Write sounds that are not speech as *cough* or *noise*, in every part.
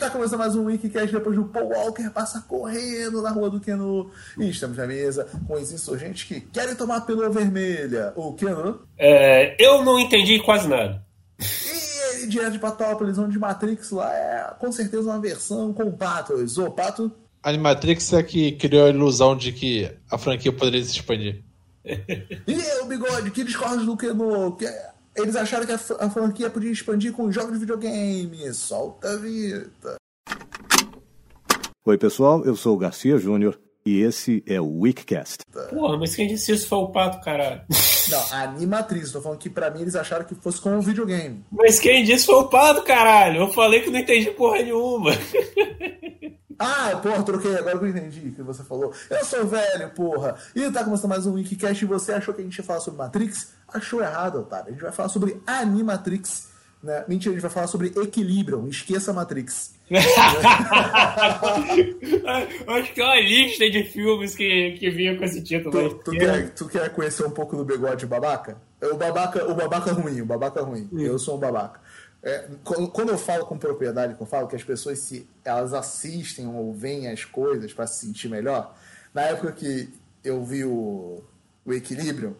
tá começando mais um Wikicast depois do Paul Walker passa correndo na rua do Keno. E estamos na mesa com os insurgentes que querem tomar a pílula vermelha. O Keno. É, eu não entendi quase nada. E ele direto de Patópolis, onde Matrix lá é com certeza uma versão com patos. Ô, Pato. Animatrix é que criou a ilusão de que a franquia poderia se expandir. E o Bigode, que discorda do Keno. Que eles acharam que a, a franquia podia expandir com jogos de videogame. Solta a vida. Oi, pessoal, eu sou o Garcia Júnior e esse é o Weekcast. Porra, mas quem disse isso foi o Pato, caralho. Não, a Animatrix, tô falando que pra mim eles acharam que fosse como um videogame. Mas quem disse foi o Pato, caralho. Eu falei que não entendi porra nenhuma. *laughs* Ah, porra, troquei, agora que eu entendi o que você falou. Eu sou velho, porra. E tá começando mais um Wikicast e você achou que a gente ia falar sobre Matrix? Achou errado, otário. A gente vai falar sobre Animatrix. Né? Mentira, a gente vai falar sobre Equilibrium. Esqueça Matrix. Acho que é uma lista de filmes que, que vinha com esse título. Tu, tu, quer, tu quer conhecer um pouco do bigode babaca? O babaca, o babaca ruim, o babaca ruim. Hum. Eu sou um babaca. É, quando eu falo com propriedade, eu falo que as pessoas se elas assistem ou veem as coisas para se sentir melhor, na época que eu vi o, o Equilíbrio,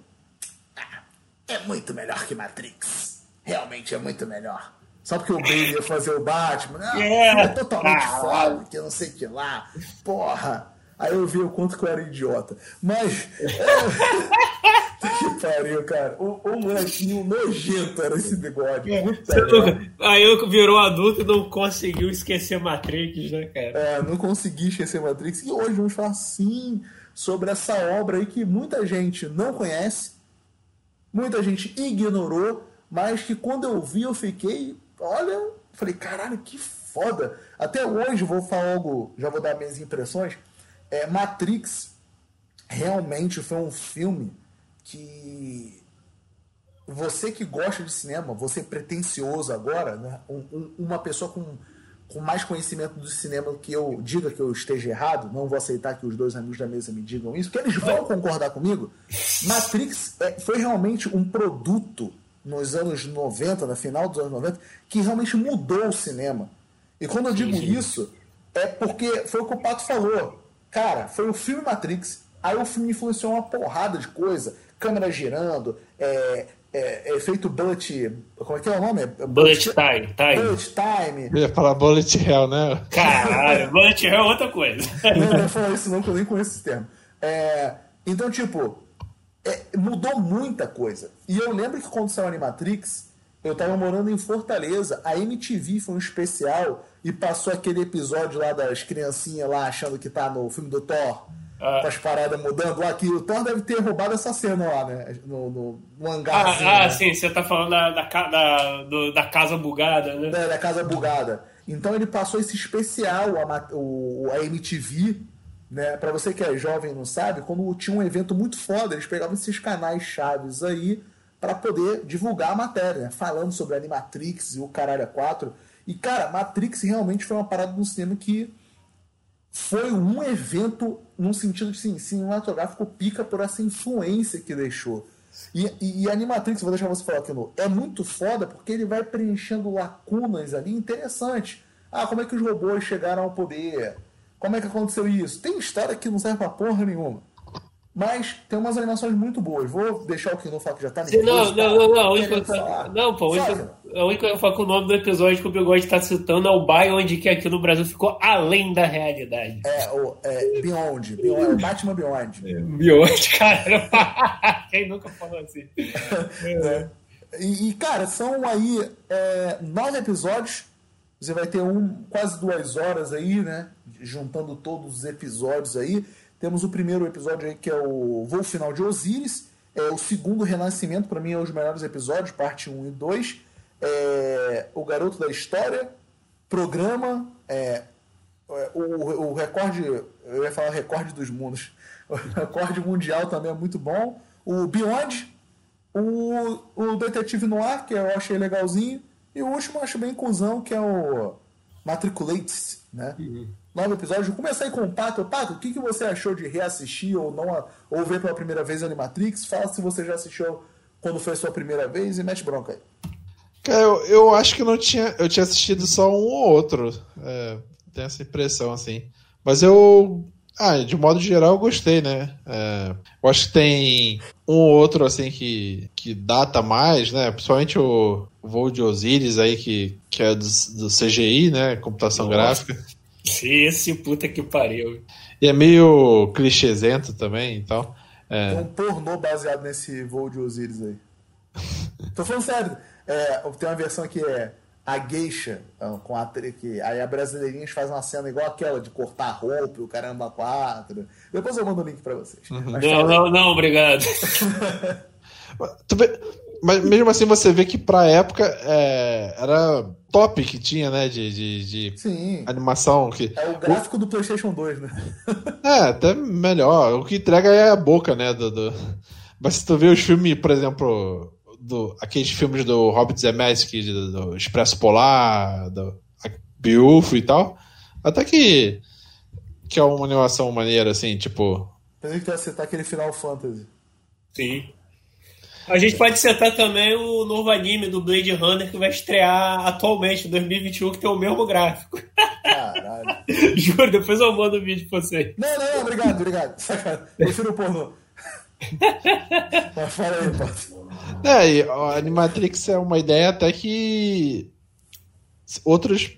ah, é muito melhor que Matrix. Realmente é muito melhor. Só porque o Bale ia fazer o Batman, não, é, é totalmente ah, foda, que eu não sei o que lá. Porra! Aí eu vi o quanto que eu era idiota. Mas. É... *laughs* que pariu, cara. O, o molequinho nojento era esse bigode. É, aí eu virou adulto e não conseguiu esquecer Matrix, né, cara? É, não consegui esquecer Matrix. E hoje vamos falar sim sobre essa obra aí que muita gente não conhece, muita gente ignorou, mas que quando eu vi eu fiquei, olha, falei, caralho, que foda. Até hoje vou falar algo, já vou dar minhas impressões é, Matrix realmente foi um filme que você que gosta de cinema, você pretencioso agora, né? Um, um, uma pessoa com, com mais conhecimento do cinema que eu diga que eu esteja errado, não vou aceitar que os dois amigos da mesa me digam isso, porque eles vão concordar comigo. Matrix é, foi realmente um produto nos anos 90, no final dos anos 90, que realmente mudou o cinema. E quando eu digo isso, é porque foi o que o Pato falou. Cara, foi o filme Matrix. Aí o filme influenciou uma porrada de coisa. Câmera girando, é, é, efeito bullet. Como é que é o nome? Bullet, bullet time, time. Bullet time. Eu ia falar bullet hell, né? Caralho, *laughs* bullet hell é outra coisa. Não, não falar isso não, que eu nem conheço esse termo. É, então, tipo, é, mudou muita coisa. E eu lembro que quando saiu Animatrix, eu tava morando em Fortaleza, a MTV foi um especial e passou aquele episódio lá das criancinhas lá achando que tá no filme do Thor, ah. com as paradas mudando lá, que o Thor deve ter roubado essa cena lá, né? No, no, no hangar. Ah, ah né? sim, você tá falando da, da, da, do, da casa bugada, né? É, da casa bugada. Então ele passou esse especial, a, o, a MTV, né? Pra você que é jovem e não sabe, quando tinha um evento muito foda, eles pegavam esses canais chaves aí para poder divulgar a matéria, né? falando sobre a Animatrix e o Caralho 4. E, cara, Matrix realmente foi uma parada no cinema que foi um evento num sentido de sim, cinematográfico pica por essa influência que deixou. E, e, e Animatrix, vou deixar você falar aqui no. É muito foda porque ele vai preenchendo lacunas ali interessantes. Ah, como é que os robôs chegaram ao poder? Como é que aconteceu isso? Tem história que não serve pra porra nenhuma. Mas tem umas animações muito boas. Vou deixar o que não falar que já tá nervoso. Não, não, não, não. Única, não, pô. A única que eu falo que o nome do episódio que o Bigode está citando é o bairro onde que aqui no Brasil ficou além da realidade. É, o é, Beyond. Beyond é Batman Beyond. É, Beyond, *laughs* cara. Quem nunca falou assim? *laughs* é. E, cara, são aí é, nove episódios. Você vai ter um quase duas horas aí, né? Juntando todos os episódios aí. Temos o primeiro episódio aí que é o Voo Final de Osiris. É o segundo Renascimento, para mim é um dos melhores episódios, parte 1 e 2. É, o Garoto da História, Programa, é, é, o, o recorde, eu ia falar recorde dos mundos, *laughs* o recorde mundial também é muito bom. O Beyond, o, o Detetive Noir, que eu achei legalzinho, e o último eu acho bem cuzão, que é o Matriculates, né? Uhum nove episódios. Vou começar aí com o Pato. Pato, o que, que você achou de reassistir ou não ou ver pela primeira vez Animatrix? Fala se você já assistiu quando foi a sua primeira vez e mete bronca aí. Eu, eu acho que não tinha. Eu tinha assistido só um ou outro. É, tenho essa impressão, assim. Mas eu. Ah, de modo geral eu gostei, né? É, eu acho que tem um ou outro, assim, que, que data mais, né? Principalmente o, o voo de Osiris aí, que, que é do, do CGI, né? Computação Nossa. gráfica. Esse puta que pariu. E é meio clichêzento também e tal. É. Tem um pornô baseado nesse voo de Osiris aí. *laughs* Tô falando sério. É, tem uma versão que é a geisha, com a que aí a brasileirinha faz uma cena igual aquela de cortar a roupa, o caramba quatro. Depois eu mando o link pra vocês. Uhum. Não, não, não, obrigado. *laughs* Mas mesmo assim você vê que pra época é, era top que tinha, né? De, de, de Sim. animação. Que... É o gráfico o... do Playstation 2, né? *laughs* é, até melhor. O que entrega é a boca, né? Do, do... Mas se tu vê os filmes, por exemplo, do, aqueles filmes do Hobbit Zemeckis, do, do Expresso Polar, do Biufo e tal, até que que é uma animação maneira, assim, tipo... Pensei que tu ia citar aquele Final Fantasy. Sim. A gente pode citar também o novo anime do Blade Runner que vai estrear atualmente, em 2021, que tem o mesmo gráfico. Caralho. *laughs* Juro, depois eu mando o vídeo pra você. Não, não, não, obrigado, obrigado. *laughs* Prefiro o pornô. Mas fala aí, Pato. É, a Animatrix é uma ideia até que outros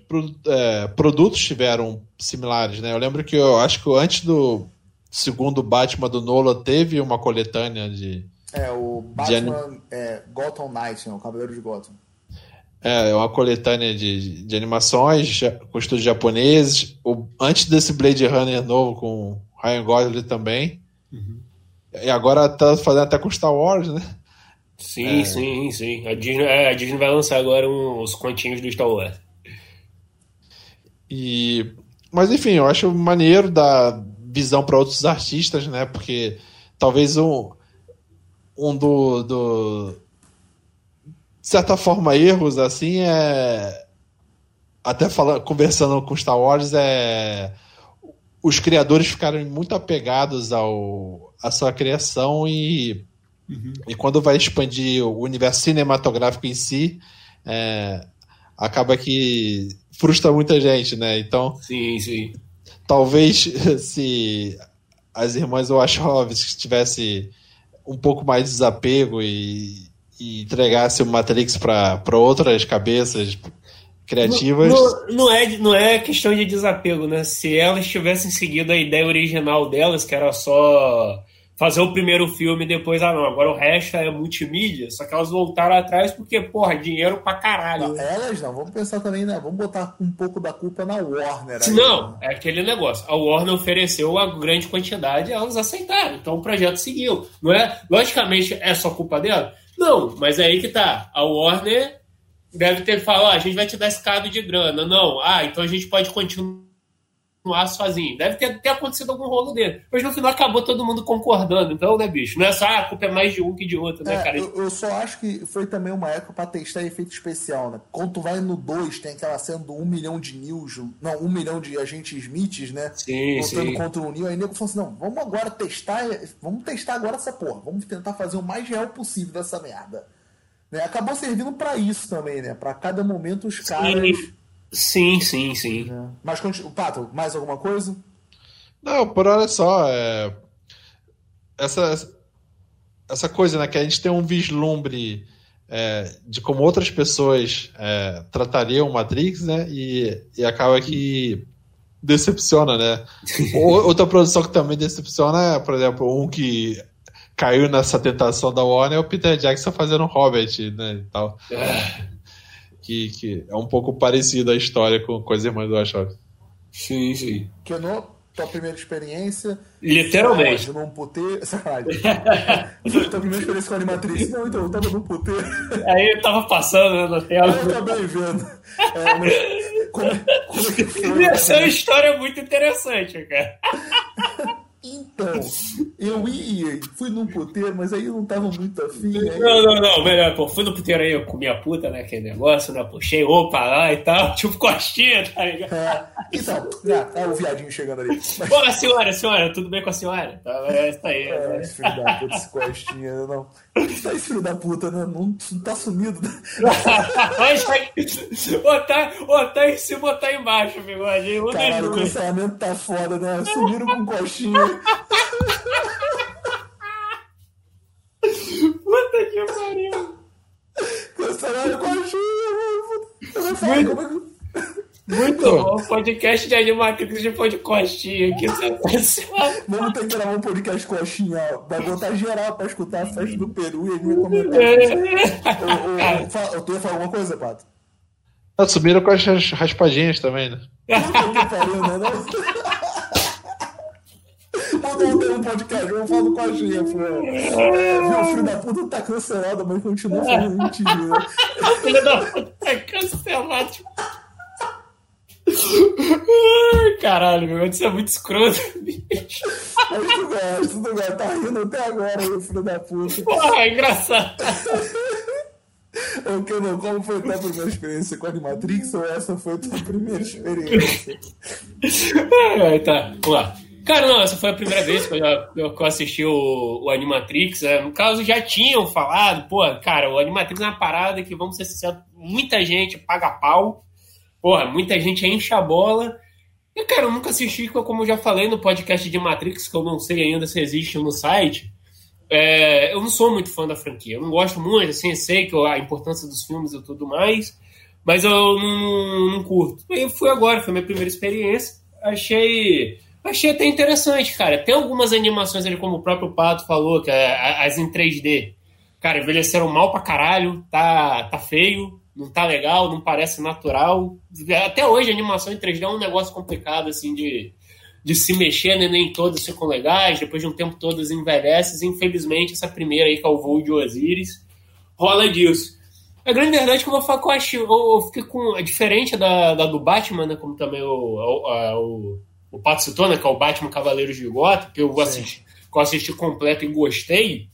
é, produtos tiveram similares, né? Eu lembro que eu acho que antes do segundo Batman do Nolan teve uma coletânea de. É, o Batman é, Gotham Knight, né? o Cavaleiro de Gotham. É, uma coletânea de, de animações com estúdios japoneses. O, antes desse Blade Runner novo com Ryan Gosling também. Uhum. E agora tá fazendo até com Star Wars, né? Sim, é... sim, sim. A Disney, é, a Disney vai lançar agora uns continhos do Star Wars. E... Mas enfim, eu acho maneiro dar visão para outros artistas, né? Porque talvez um, um do, do. De certa forma, erros assim é. Até falando, conversando com Star Wars, é. Os criadores ficaram muito apegados ao, à sua criação e Uhum. E quando vai expandir o universo cinematográfico em si, é, acaba que frustra muita gente, né? Então, sim, sim. Talvez *laughs* se as irmãs Wachowski tivesse um pouco mais de desapego e, e entregasse o Matrix para outras cabeças criativas. Não, não, é, não é questão de desapego, né? Se elas tivessem seguido a ideia original delas, que era só fazer o primeiro filme e depois, ah não, agora o resto é multimídia, só que elas voltaram atrás porque, porra, dinheiro pra caralho. Não, elas não, vamos pensar também, né? Vamos botar um pouco da culpa na Warner. Aí, não, né? é aquele negócio. A Warner ofereceu a grande quantidade e elas aceitaram. Então o projeto seguiu. Não é? Logicamente, é só culpa dela? Não, mas é aí que tá. A Warner deve ter falado, ah, a gente vai te dar esse cado de grana. Não, ah, então a gente pode continuar continuar sozinho. Deve ter, ter acontecido algum rolo dele. Mas no final acabou todo mundo concordando. Então, né, bicho? Não é só ah, a culpa é mais de um que de outro, né, é, cara? Eu, eu, só acho que foi também uma época pra testar efeito especial, né? Quando tu vai no 2, tem aquela cena do 1 um milhão de News, não, 1 um milhão de agentes Smiths, né? Sim, Lutando sim. contra o Neil. Aí o nego falou assim: não, vamos agora testar, vamos testar agora essa porra. Vamos tentar fazer o mais real possível dessa merda. Né? Acabou servindo para isso também, né? Para cada momento os caras. Sim. Sim, sim. É. Mas, Pato, mais alguma coisa? Não, por hora só. É... Essa, essa coisa, né? Que a gente tem um vislumbre é, de como outras pessoas é, tratariam Matrix, né? E, e acaba que decepciona, né? *laughs* Outra produção que também decepciona é, por exemplo, um que caiu nessa tentação da Warner é o Peter Jackson fazendo Hobbit, né? E tal. É que, que é um pouco parecida a história com, com as irmãs do Wachowski. Sim, sim. Que no tua primeira experiência. Literalmente. Num puteiro. Sacanagem. *laughs* tua primeira experiência com a animatriz. Não, então, eu tava num puteiro. Aí eu tava passando né, na tela. Eu também vendo. É, mas, como, como é que foi? Essa é uma história muito interessante, cara. Então, Eu ia, fui num puteiro, mas aí eu não tava muito afim. Aí... Não, não, não, melhor, pô, fui no puteiro aí, eu comi a puta, né, aquele negócio, né, puxei opa lá e tal, *laughs* tipo costinha, tá ligado? É, então, já, é o viadinho chegando ali. *laughs* Mas... Senhora, senhora, tudo bem com a senhora? Tá, é, tá aí. É, esse filho da puta, esse costinha, não. Tá esse filho da puta, né? Não, não tá sumido. Né? ou, tá, ou tá em cima ou tá embaixo, bigode. Caralho, o cancelamento tá foda, né? Sumiram com costinha. *laughs* Puta que pariu! Cancelaram coxinha, mano. Muito, como muito bom. Podcast de Animatrix de pôr de coxinha aqui. Vamos ter que gravar um podcast coxinha, ó. Vai botar geral pra escutar a festa do Peru e ele vai comentar. É. Eu, eu, eu, eu, tu ia falar alguma coisa, Pato? Subiram com as raspadinhas também, né? que pariu, né? Vamos ter um podcast, vamos falar do Coxinha, pô. É, meu filho da puta tá cancelado, mas continua falando mentira. Né? filho da puta tá cancelado. Caralho, meu, isso é muito escroto, bicho. Mas tu gosta, tu gosta, tá rindo até agora, meu filho da puta. Porra, é engraçado. O que não, como foi a tua primeira experiência com a Animatrix ou essa foi a tua primeira experiência? É, tá, vamos lá. Cara, não, essa foi a primeira vez que eu, já, eu assisti o, o Animatrix. Né? No caso, já tinham falado, pô, cara, o Animatrix é uma parada que, vamos ser sinceros, muita gente paga pau, porra, muita gente enche a bola. E, cara, eu nunca assisti, como eu já falei no podcast de Matrix, que eu não sei ainda se existe no site. É, eu não sou muito fã da franquia, eu não gosto muito, assim, sei que a importância dos filmes e tudo mais, mas eu não, não curto. Eu fui agora, foi minha primeira experiência, achei Achei até interessante, cara. Tem algumas animações ali, como o próprio Pato falou, que é as em 3D. Cara, envelheceram mal pra caralho, tá, tá feio, não tá legal, não parece natural. Até hoje a animação em 3D é um negócio complicado, assim, de, de se mexer, né? nem todas ficam legais, depois de um tempo todas envelhecem. Infelizmente, essa primeira aí, que é o voo de Osiris, rola disso. A grande verdade é que eu vou falar que eu, acho, eu, eu fiquei com. É diferente da, da do Batman, né? Como também o, o, o o Pato citou, né, que é o Batman Cavaleiros de Gotham, que eu assisti, que eu assisti completo e gostei.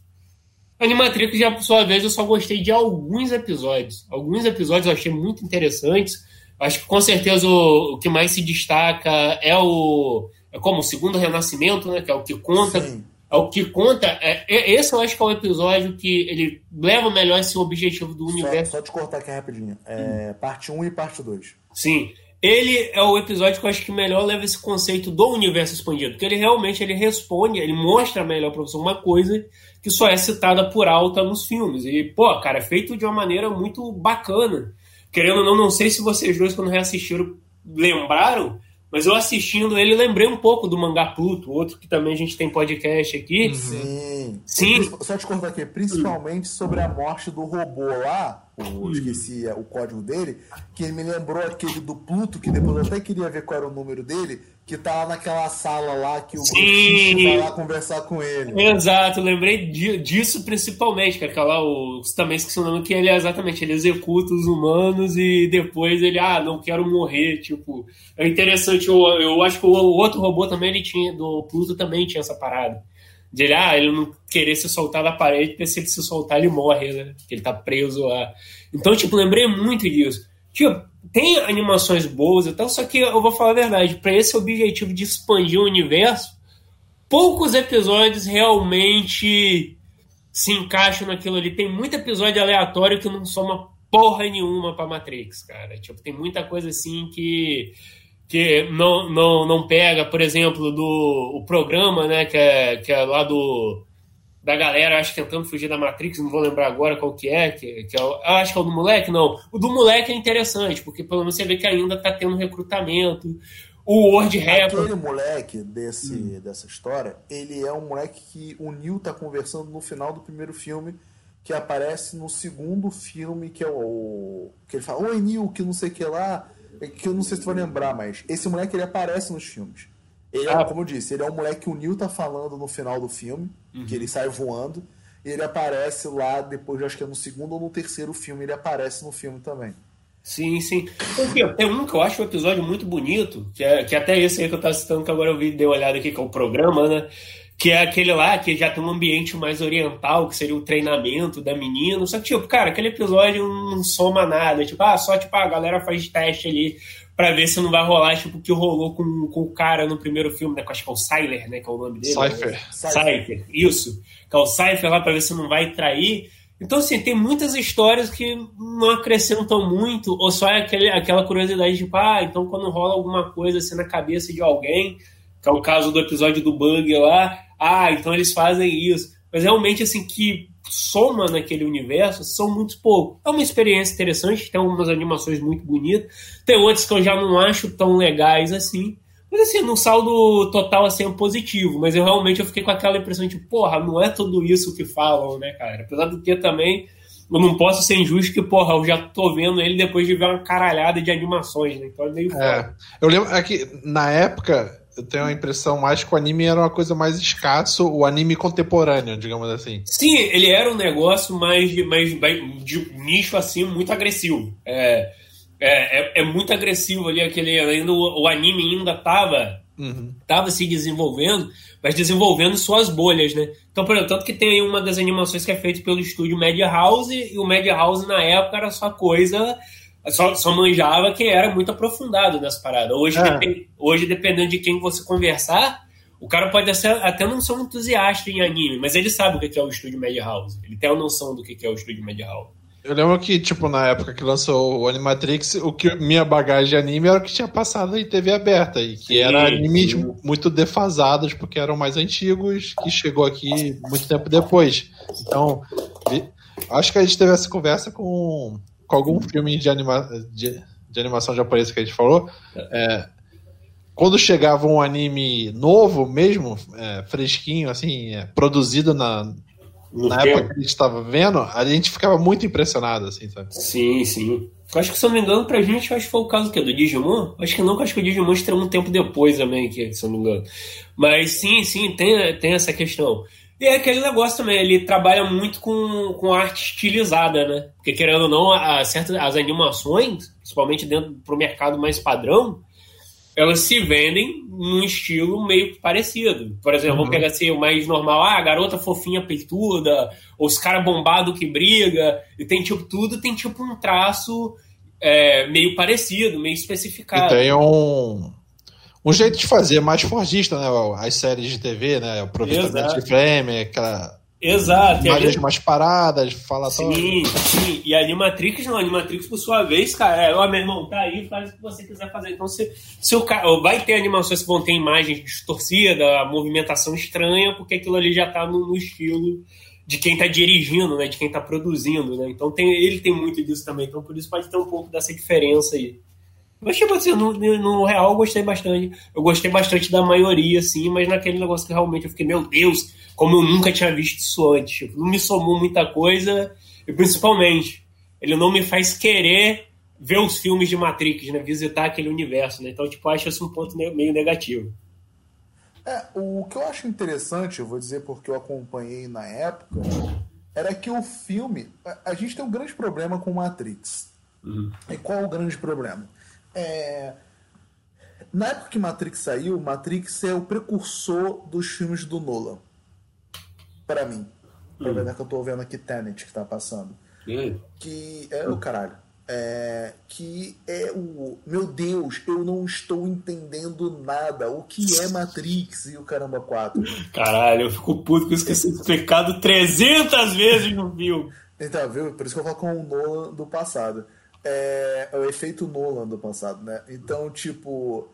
Animatrix, já por sua vez, eu só gostei de alguns episódios. Alguns episódios eu achei muito interessantes. Acho que com certeza o, o que mais se destaca é o. É como o segundo renascimento, né? Que é o que conta. Sim. É o que conta. É, é, esse eu acho que é o episódio que ele leva melhor esse objetivo do universo. Só, só te cortar aqui rapidinho. É, hum. Parte 1 e parte 2. Sim. Ele é o episódio que eu acho que melhor leva esse conceito do universo expandido, porque ele realmente ele responde, ele mostra melhor para você uma coisa que só é citada por alta nos filmes. E, pô, cara, é feito de uma maneira muito bacana. Querendo ou não, não sei se vocês dois, quando reassistiram, lembraram, mas eu assistindo ele, lembrei um pouco do Mangá Pluto, outro que também a gente tem podcast aqui. Sim. Sim. Só te contar aqui, principalmente sobre a morte do robô lá, o, esqueci o código dele, que me lembrou aquele do Pluto, que depois eu até queria ver qual era o número dele, que tá lá naquela sala lá que o Sim. vai lá conversar com ele. Exato, lembrei disso principalmente, que aquela, o, também esqueci o nome, que ele é exatamente, ele executa os humanos e depois ele, ah, não quero morrer, tipo, é interessante, eu, eu acho que o, o outro robô também, ele tinha, do Pluto também tinha essa parada. De ele, ah, ele não querer se soltar da parede, porque se ele se soltar, ele morre, né? Porque ele tá preso lá. Então, tipo, lembrei muito disso. Tipo, tem animações boas e tal, só que eu vou falar a verdade, para esse objetivo de expandir o universo, poucos episódios realmente se encaixam naquilo ali. Tem muito episódio aleatório que não soma porra nenhuma pra Matrix, cara. Tipo, tem muita coisa assim que que não, não, não pega, por exemplo, do o programa, né, que é, que é lá do da galera, acho que tentando fugir da Matrix, não vou lembrar agora qual que é, que, que é o, acho que é o do moleque, não. O do moleque é interessante, porque pelo menos você vê que ainda tá tendo recrutamento. O Word Rap. Aquele moleque desse, hum. dessa história, ele é um moleque que o Neil tá conversando no final do primeiro filme, que aparece no segundo filme, que é o. que ele fala, oi Neil, que não sei o que lá que eu não sei se tu vai lembrar, mas esse moleque ele aparece nos filmes. Ele é, ah. como eu disse, ele é um moleque que o Neil tá falando no final do filme, uhum. que ele sai voando, e ele aparece lá depois, acho que é no segundo ou no terceiro filme, ele aparece no filme também. Sim, sim. Porque tem um que eu acho um episódio muito bonito, que é, que é até esse aí que eu tava citando, que agora eu vi, dei uma olhada aqui, que é o programa, né? Que é aquele lá que já tem um ambiente mais oriental, que seria o treinamento da menina. Só que, tipo, cara, aquele episódio não soma nada. Tipo, ah, só tipo, a galera faz teste ali pra ver se não vai rolar, tipo, o que rolou com, com o cara no primeiro filme, né? Que acho que é o Syler, né? Que é o nome dele. Cypher. Né? Cypher, isso. Que é o Cypher lá pra ver se não vai trair. Então, assim, tem muitas histórias que não acrescentam muito, ou só é aquele, aquela curiosidade, tipo, ah, então quando rola alguma coisa assim na cabeça de alguém, que é o caso do episódio do Bug lá, ah, então eles fazem isso. Mas realmente, assim, que soma naquele universo são muito pouco. É uma experiência interessante, tem algumas animações muito bonitas, tem outras que eu já não acho tão legais assim. Mas assim, no saldo total assim é positivo, mas eu realmente eu fiquei com aquela impressão de, porra, não é tudo isso que falam, né, cara? Apesar do que também eu não posso ser injusto que, porra, eu já tô vendo ele depois de ver uma caralhada de animações, né? Então é meio é, Eu lembro é que na época eu tenho a impressão mais que o anime era uma coisa mais escasso, o anime contemporâneo, digamos assim. Sim, ele era um negócio mais, mais, mais de nicho assim, muito agressivo. É, é, é, é, muito agressivo ali aquele. Ainda o, o anime ainda tava, uhum. tava se desenvolvendo, mas desenvolvendo suas bolhas, né? Então, por exemplo, tanto que tem aí uma das animações que é feita pelo estúdio Media House, e o Media House na época era só coisa só, só manjava quem era muito aprofundado nessa parada. Hoje, é. depend, hoje, dependendo de quem você conversar, o cara pode até não ser um entusiasta em anime, mas ele sabe o que é o estúdio Madhouse. Ele tem a noção do que é o estúdio Madhouse. Eu lembro que, tipo, na época que lançou o Animatrix, o que minha bagagem de anime era o que tinha passado em TV aberta. E que sim, era animes sim. muito defasados, porque eram mais antigos, que chegou aqui muito tempo depois. Então, acho que a gente teve essa conversa com com algum filme de, anima de, de animação japonesa que a gente falou, é, quando chegava um anime novo mesmo, é, fresquinho, assim, é, produzido na, na época que a gente estava vendo, a gente ficava muito impressionado, assim, sabe? Sim, sim. Acho que, se eu não me engano, pra gente, acho que foi o caso que, do Digimon. Acho que não, acho que o Digimon estreou um tempo depois também, que, se eu não me engano. Mas sim, sim, tem, tem essa questão. E é aquele negócio também, ele trabalha muito com, com arte estilizada, né? Porque querendo ou não, a, certas, as animações, principalmente dentro pro mercado mais padrão, elas se vendem num estilo meio parecido. Por exemplo, uhum. vamos pegar assim, o mais normal, ah, a garota fofinha peituda, ou os caras bombado que briga, e tem tipo tudo, tem tipo um traço é, meio parecido, meio especificado. E tem um um jeito de fazer mais forjista, né? As séries de TV, né? Aproveitamento de frame, aquela. Exato. Imagens ali... mais paradas, fala Sim, sim. E a Animatrix não, a Animatrix, por sua vez, cara, é, ó, meu irmão, tá aí, faz o que você quiser fazer. Então, se, se o cara. Vai ter animações que vão ter imagens distorcidas, a movimentação estranha, porque aquilo ali já tá no, no estilo de quem tá dirigindo, né? De quem tá produzindo, né? Então tem, ele tem muito disso também. Então por isso pode ter um pouco dessa diferença aí. Mas, tipo assim, no, no real eu gostei bastante. Eu gostei bastante da maioria, assim, mas naquele negócio que realmente eu fiquei, meu Deus, como eu nunca tinha visto isso antes. Tipo, não me somou muita coisa, e principalmente, ele não me faz querer ver os filmes de Matrix, né? Visitar aquele universo, né? Então, tipo, acho isso um ponto meio negativo. É, o que eu acho interessante, eu vou dizer porque eu acompanhei na época, era que o filme. A, a gente tem um grande problema com Matrix. Uhum. E qual é o grande problema? É... Na época que Matrix saiu, Matrix é o precursor dos filmes do Nolan. para mim. Pra hum. que eu tô vendo aqui Tenet que tá passando. Hum. Que é o caralho. É, que é o. Meu Deus, eu não estou entendendo nada. O que é Matrix e o Caramba 4? Caralho, eu fico puto com isso que esse pecado 300 vezes no filme. Então, viu? Por isso que eu falo com o Nolan do passado é, é o efeito Nolan do passado, né? Então, tipo.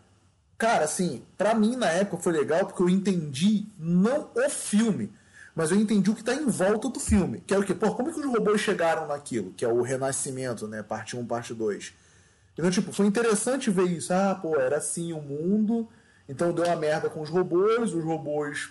Cara, assim, para mim na época foi legal porque eu entendi não o filme, mas eu entendi o que tá em volta do filme. Que é o quê? Pô, como é que os robôs chegaram naquilo? Que é o Renascimento, né? Parte 1, parte 2. Então, tipo, foi interessante ver isso. Ah, pô, era assim o mundo. Então deu uma merda com os robôs, os robôs.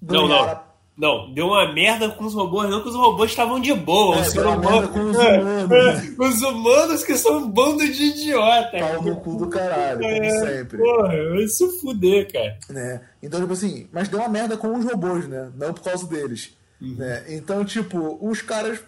Não, não. Não, deu uma merda com os robôs, não que os robôs estavam de boa. É, os, robôs, com os *laughs* humanos. É, os humanos que são um bando de idiota. Pau no cu do caralho, é, como sempre. Porra, vai se fuder, cara. Né? Então, tipo assim, mas deu uma merda com os robôs, né? Não por causa deles. Uhum. Né? Então, tipo, os caras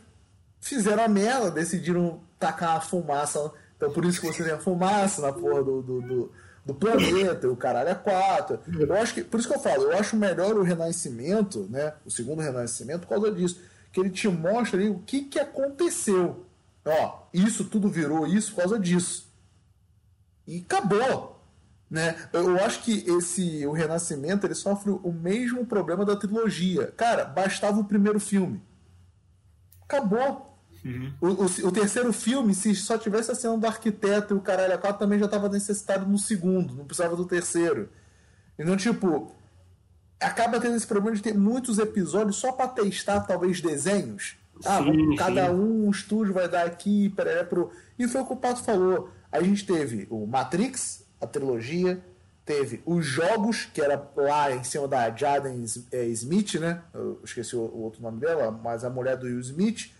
fizeram a merda, decidiram tacar a fumaça. Então, por isso que você tem a fumaça na porra do, do, do do planeta, o caralho é quatro. Eu acho que, por isso que eu falo, eu acho melhor o Renascimento, né? O segundo Renascimento, por causa disso. Que ele te mostra ali o que, que aconteceu. Ó, isso tudo virou isso por causa disso. E acabou. Né? Eu acho que esse o Renascimento ele sofre o mesmo problema da trilogia. Cara, bastava o primeiro filme. Acabou. Uhum. O, o, o, terceiro filme, se só tivesse a cena do arquiteto e o caralho a quatro, também já estava necessitado no segundo, não precisava do terceiro. Então, tipo, acaba tendo esse problema de ter muitos episódios só para testar, talvez, desenhos. Ah, sim, cada sim. um, um estúdio vai dar aqui, para pro. E foi o que o Pato falou. A gente teve o Matrix, a trilogia, teve os jogos, que era lá em cima da Jaden é, Smith, né? Eu esqueci o, outro nome dela, mas a mulher do Will Smith,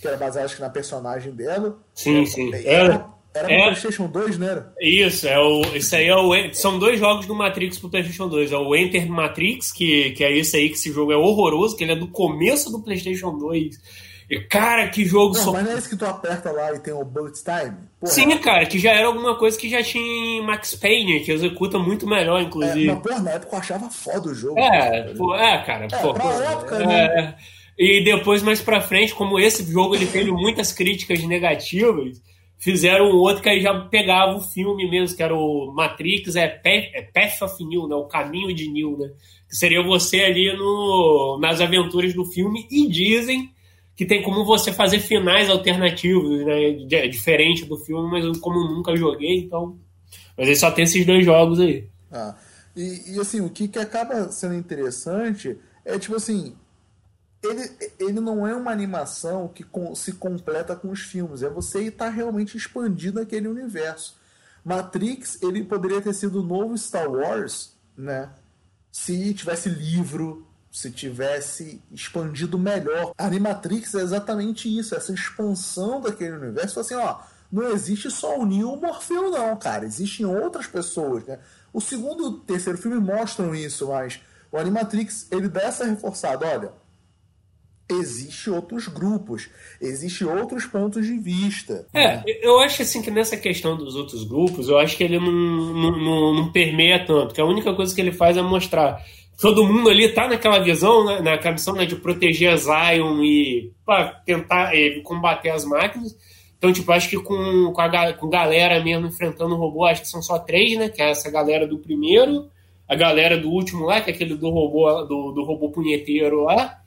que era baseada acho que na personagem dela. Sim, sim. Era, era, era é, PlayStation 2, né? Era? Isso, é o, isso aí é o, são dois jogos do Matrix pro PlayStation 2. É o Enter Matrix, que, que é esse aí, que esse jogo é horroroso, que ele é do começo do PlayStation 2 Cara, que jogo não, só. Mas não é esse que tu aperta lá e tem o bullet time? Porra. Sim, cara, que já era alguma coisa que já tinha em Max Payne, que executa muito melhor, inclusive. É, mas, porra, na época eu achava foda o jogo. É, cara. Pô, é cara. É, pô, pra época, é, né? E depois, mais pra frente, como esse jogo ele teve muitas críticas negativas, fizeram um outro que aí já pegava o filme mesmo, que era o Matrix, é Path, é Path of New, né? O Caminho de New, né? Que seria você ali no, nas aventuras do filme, e dizem que tem como você fazer finais alternativos, né? Diferente do filme, mas como eu nunca joguei, então. Mas ele só tem esses dois jogos aí. Ah. E, e assim, o que, que acaba sendo interessante é tipo assim. Ele, ele não é uma animação que com, se completa com os filmes, é você estar realmente expandindo aquele universo. Matrix, ele poderia ter sido o novo Star Wars, né? Se tivesse livro, se tivesse expandido melhor. A Animatrix é exatamente isso, essa expansão daquele universo. Assim, ó, não existe só o Neo o Morfeu, não, cara. Existem outras pessoas, né? O segundo e o terceiro filme mostram isso, mas o Animatrix, ele dá essa reforçada, olha, existe outros grupos, existe outros pontos de vista. É, eu acho assim que nessa questão dos outros grupos, eu acho que ele não, não, não, não permeia tanto, que a única coisa que ele faz é mostrar todo mundo ali tá naquela visão, né, naquela missão né, de proteger Zion e para tentar é, combater as máquinas. Então, tipo, acho que com, com a com galera mesmo enfrentando o robô, acho que são só três, né? Que é essa galera do primeiro, a galera do último lá, que é aquele do robô, do, do robô punheteiro lá.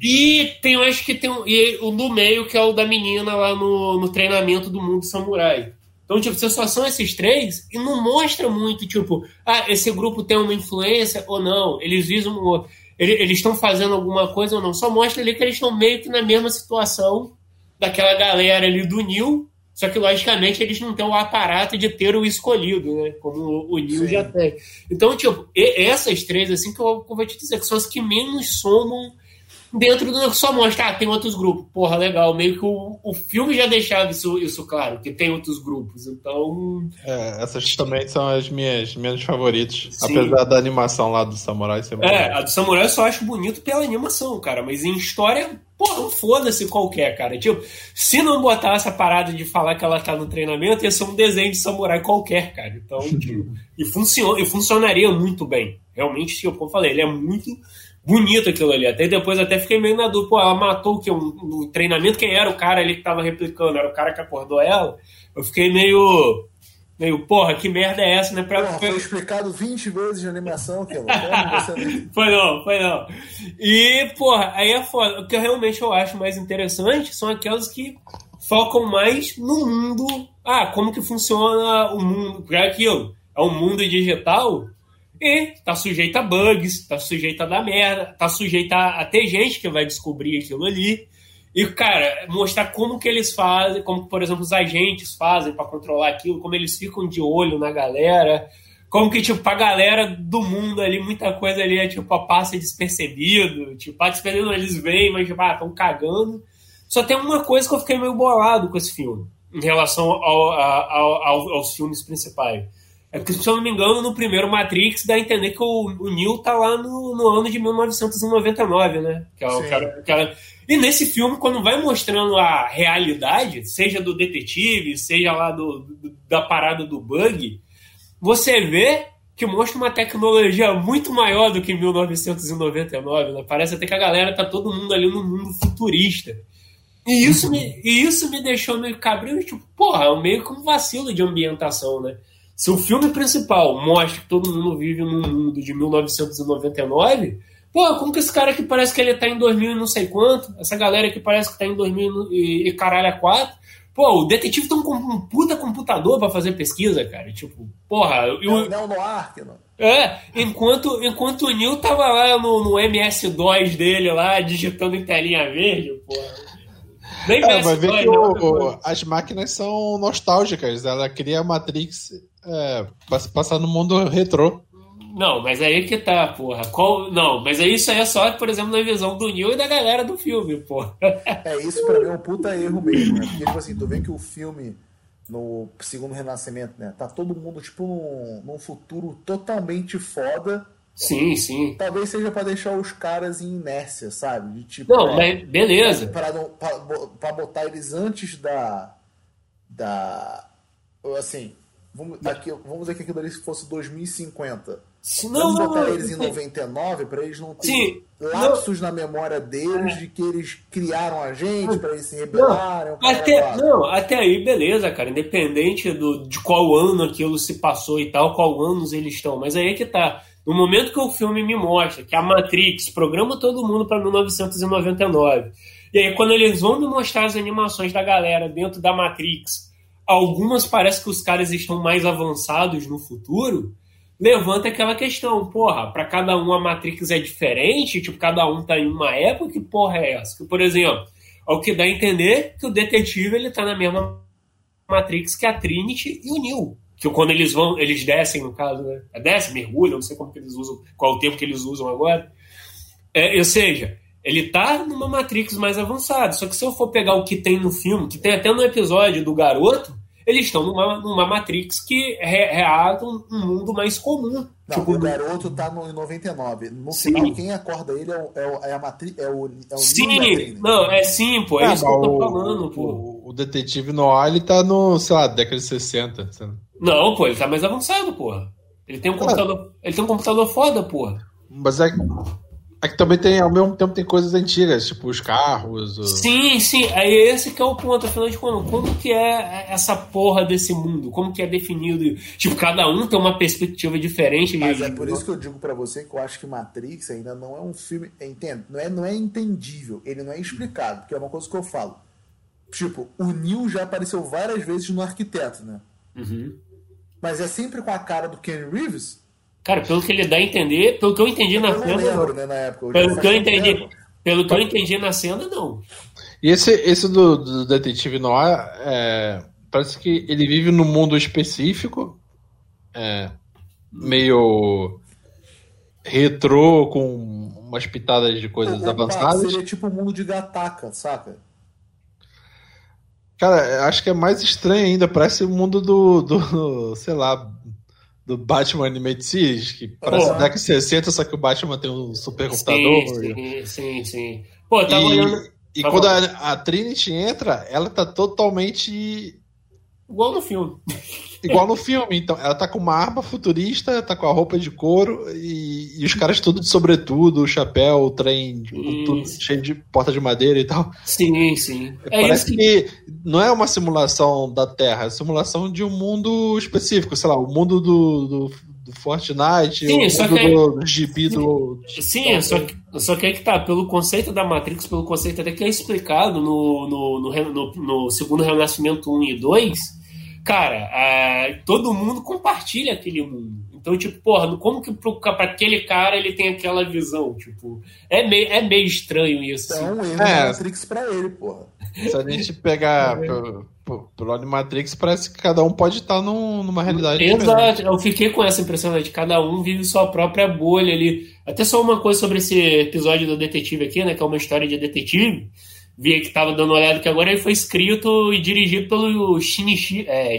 E tem, eu acho que tem e o do meio, que é o da menina lá no, no treinamento do mundo samurai. Então, tipo, se só são esses três, e não mostra muito, tipo, ah, esse grupo tem uma influência ou não, eles visam, eles estão fazendo alguma coisa ou não. Só mostra ali que eles estão meio que na mesma situação daquela galera ali do Nil, só que, logicamente, eles não têm o aparato de ter o escolhido, né? Como o Nil já tem. Então, tipo, essas três, assim, que eu, vou te dizer, que são as que menos somam dentro do só mostra, ah, tem outros grupos. Porra, legal. Meio que o, o filme já deixava isso, isso claro, que tem outros grupos. Então. É, essas também são as minhas menos favoritas. Sim. Apesar da animação lá do Samurai ser É, a do Samurai eu só acho bonito pela animação, cara. Mas em história, porra, foda-se qualquer, cara. Tipo, se não botar essa parada de falar que ela tá no treinamento, ia ser um desenho de samurai qualquer, cara. Então, *laughs* tipo, e, funciona, e funcionaria muito bem. Realmente, tipo, como eu falei, ele é muito bonito aquilo ali. Até depois até fiquei meio na dúvida, pô, ela matou o que? Um, um treinamento, quem era o cara ali que tava replicando? Era o cara que acordou ela? Eu fiquei meio. Meio, porra, que merda é essa, né? Pra... Porra, foi explicado 20 vezes de animação, que *laughs* Foi não, foi não. E, porra, aí é foda. O que realmente eu acho mais interessante são aquelas que focam mais no mundo. Ah, como que funciona o mundo. Porque é aquilo. É um mundo digital e tá sujeito a bugs, tá sujeito a dar merda, tá sujeito a, a ter gente que vai descobrir aquilo ali. E, cara, mostrar como que eles fazem, como, por exemplo, os agentes fazem para controlar aquilo, como eles ficam de olho na galera, como que, tipo, pra galera do mundo ali, muita coisa ali é, tipo, passa despercebido, tipo, passa despercebido, eles vêm, mas, tipo, ah, tão cagando. Só tem uma coisa que eu fiquei meio bolado com esse filme, em relação ao, ao, aos filmes principais é porque, se eu não me engano, no primeiro Matrix dá a entender que o, o Neo tá lá no, no ano de 1999, né? Que é o cara, E nesse filme, quando vai mostrando a realidade, seja do detetive, seja lá do, do da parada do bug, você vê que mostra uma tecnologia muito maior do que 1999, né? Parece até que a galera tá todo mundo ali no mundo futurista. E isso me, e isso me deixou meio cabreiro, tipo, porra, é meio como um vacilo de ambientação, né? Se o filme principal mostra que todo mundo vive num mundo de 1999, pô, como que esse cara que parece que ele tá em 2000 e não sei quanto, essa galera que parece que tá em 2000 e, e caralho a quatro, pô, o detetive tem um, um puta computador para fazer pesquisa, cara, tipo, porra... Eu, não, no ar, não. É, enquanto, enquanto o Neil tava lá no, no MS-DOS dele lá, digitando em telinha verde, porra... Nem é, vai ver que o, as máquinas são nostálgicas. Ela cria a Matrix é, passar no mundo retrô. Não, mas aí que tá, porra. Qual... Não, mas isso aí é só, por exemplo, na visão do Neil e da galera do filme, porra. É, isso pra mim é um puta erro mesmo, né? Porque, tipo assim, tu vê que o filme, no segundo renascimento, né? Tá todo mundo, tipo, num, num futuro totalmente foda. Sim, sim. Talvez seja para deixar os caras em inércia, sabe? De, tipo, não, é, mas beleza. Pra, pra, pra botar eles antes da. Da. Assim, Vamos, aqui, vamos dizer que aquilo ali fosse 2050. Se não, vamos botar eles em 99 para eles não terem lapsos não. na memória deles de que eles criaram a gente, para eles se rebelarem. Não, até, não, até aí, beleza, cara. Independente do, de qual ano aquilo se passou e tal, qual anos eles estão. Mas aí é que tá. No momento que o filme me mostra que a Matrix programa todo mundo para 1999. E aí, quando eles vão me mostrar as animações da galera dentro da Matrix algumas parece que os caras estão mais avançados no futuro, levanta aquela questão, porra, para cada um a Matrix é diferente, tipo, cada um tá em uma época, que porra é essa? Que, por exemplo, ao que dá a entender que o detetive ele tá na mesma Matrix que a Trinity e o Neo. Que quando eles vão, eles descem, no caso, né? É desce, mergulham, não sei como que eles usam, qual o tempo que eles usam agora. É, ou seja, ele tá numa Matrix mais avançada. Só que se eu for pegar o que tem no filme, que tem até no episódio do garoto, eles estão numa, numa Matrix que reata um, um mundo mais comum. Não, tipo, o garoto tá no, em 99. No sim. final, quem acorda ele é, o, é, é a Matrix. É o, é o sim, não, é sim, pô. É, é isso que eu tô falando, pô. O, o detetive Noir, ele tá no, sei lá, década de 60. Não, pô, ele tá mais avançado, porra. Ele tem um computador. Ele tem um computador foda, porra. Mas é, é que também tem, ao mesmo tempo, tem coisas antigas, tipo os carros. O... Sim, sim. Aí esse que é o ponto, afinal de contas, como que é essa porra desse mundo? Como que é definido? Tipo, cada um tem uma perspectiva diferente. Mas de... é por isso que eu digo para você que eu acho que Matrix ainda não é um filme. Entendo, não é, não é entendível, ele não é explicado, porque é uma coisa que eu falo. Tipo, o Neil já apareceu várias vezes no arquiteto, né? Uhum. Mas é sempre com a cara do Ken Reeves Cara, pelo que ele dá a entender, pelo que eu entendi na cena. Lembro, né, na época, pelo que eu entendi. Pelo que eu entendi na cena, não. E esse, esse do, do Detetive Noir, é, parece que ele vive num mundo específico, é, meio retrô, com umas pitadas de coisas é, é avançadas. Seria tipo o um mundo de Gataca, saca? Cara, acho que é mais estranho ainda, parece o mundo do, do sei lá, do Batman Animated Series, que parece Pô, década de 60, só que o Batman tem um super computador. Sim, sim, sim. Pô, tava e, olhando. E tá quando a, a, Trinity entra, ela tá totalmente. Igual no filme. *laughs* Igual no filme, então. Ela tá com uma arma futurista, tá com a roupa de couro e, e os caras tudo de sobretudo, chapéu, o trem, tudo cheio de porta de madeira e tal. Sim, sim. É Parece que não é uma simulação da Terra, é simulação de um mundo específico, sei lá, o mundo do, do, do Fortnite, sim, o só que do, do gibi do. Sim, só que, só que aí que tá, pelo conceito da Matrix, pelo conceito até que é explicado no, no, no, no, no segundo Renascimento 1 e 2 cara, é, todo mundo compartilha aquele mundo. Então, tipo, porra, como que para aquele cara ele tem aquela visão? Tipo, é meio, é meio estranho isso. É um erro é. Matrix pra ele, porra. Se a gente pegar é. Pelo, pelo Matrix, parece que cada um pode estar num, numa realidade Exato, eu fiquei com essa impressão né, de cada um vive sua própria bolha ali. Até só uma coisa sobre esse episódio do detetive aqui, né? Que é uma história de detetive vi que estava dando uma olhada que agora ele foi escrito e dirigido pelo Shinichi, é,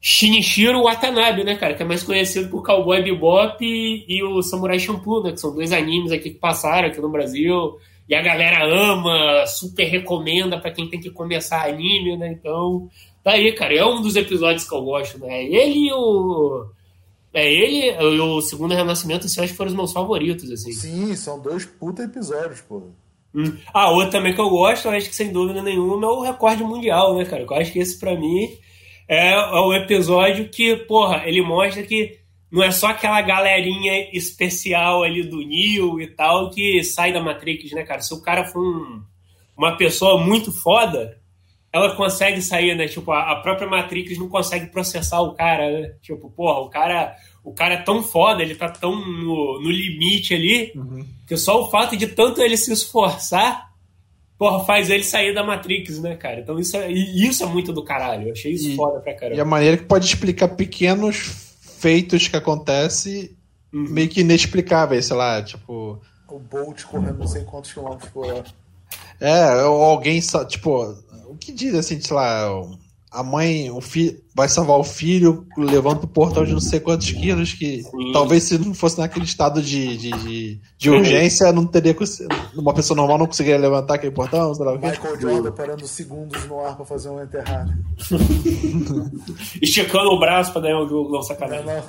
Shinichiro Watanabe, né, cara? Que é mais conhecido por Cowboy Bebop e, e, o Samurai Champloo, né? Que são dois animes aqui que passaram aqui no Brasil. E a galera ama, super recomenda para quem tem que começar anime, né? Então, tá aí, cara. É um dos episódios que eu gosto, né? Ele e o É ele e o segundo Renascimento, assim, acho que foram os meus favoritos, assim. Sim, são dois puta episódios, pô. Hum. Ah, outro também que eu gosto, eu acho que sem dúvida nenhuma, é o recorde mundial, né, cara? Eu acho que esse, pra mim, é, é o episódio que, porra, ele mostra que não é só aquela galerinha especial ali do Neo e tal que sai da Matrix, né, cara? Se o cara for um, uma pessoa muito foda, ela consegue sair, né? Tipo, a, a, própria Matrix não consegue processar o cara, né? Tipo, porra, o cara, o cara é tão foda, ele tá tão no, no limite ali, uhum. que só o fato de tanto ele se esforçar, porra, faz ele sair da Matrix, né, cara? Então isso é, isso é muito do caralho. Eu achei isso e, foda pra caramba. E a maneira que pode explicar pequenos feitos que acontecem uhum. meio que inexplicáveis, sei lá, tipo. O Bolt correndo não sei quantos quilômetros por hora. É, ou alguém, tipo, o que diz assim, sei lá, a mãe, o filho vai salvar o filho, levando pro portal de não sei quantos quilos, que Sim. talvez se não fosse naquele estado de, de, de, de urgência, não teria uma pessoa normal não conseguiria levantar aquele portão, sei lá o Michael Jordan parando segundos no ar pra fazer um enterrado. *laughs* Esticando o braço pra ganhar o jogo, não, sacanagem. Não, não.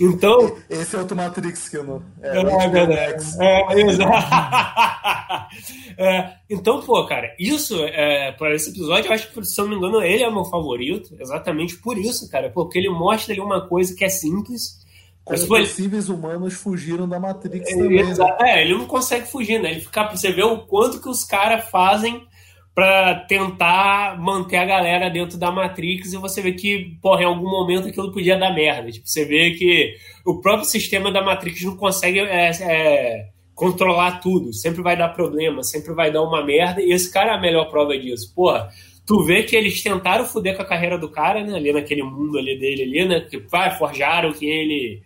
*laughs* então... Esse é outro Matrix que eu não... É, é, verdade. É, *laughs* é, então, pô, cara, isso, é, para esse episódio, eu acho que, se eu não me engano, ele é meu favorito, exatamente por isso, cara, porque ele mostra ali uma coisa que é simples. Como os possíveis humanos fugiram da Matrix é, também. Né? É, ele não consegue fugir, né? Ele fica, você vê o quanto que os caras fazem para tentar manter a galera dentro da Matrix e você vê que, porra, em algum momento aquilo podia dar merda. Tipo, você vê que o próprio sistema da Matrix não consegue é, é, controlar tudo. Sempre vai dar problema, sempre vai dar uma merda. E esse cara é a melhor prova disso. Porra, tu vê que eles tentaram foder com a carreira do cara, né? Ali naquele mundo ali dele ali, né? Que vai, forjaram que ele.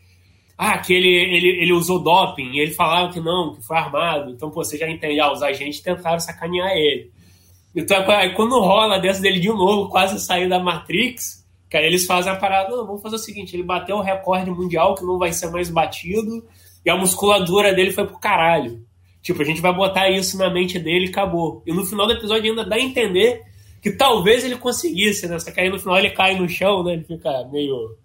Ah, que ele, ele, ele usou doping, e ele falava que não, que foi armado. Então, pô, você já entende, ah, os agentes tentaram sacanear ele. Então, aí quando rola dessa dele de novo, quase sair da Matrix, que aí eles fazem a parada, não, vamos fazer o seguinte, ele bateu o recorde mundial que não vai ser mais batido, e a musculatura dele foi pro caralho. Tipo, a gente vai botar isso na mente dele e acabou. E no final do episódio ainda dá a entender que talvez ele conseguisse, né? Só que aí no final ele cai no chão, né? Ele fica meio.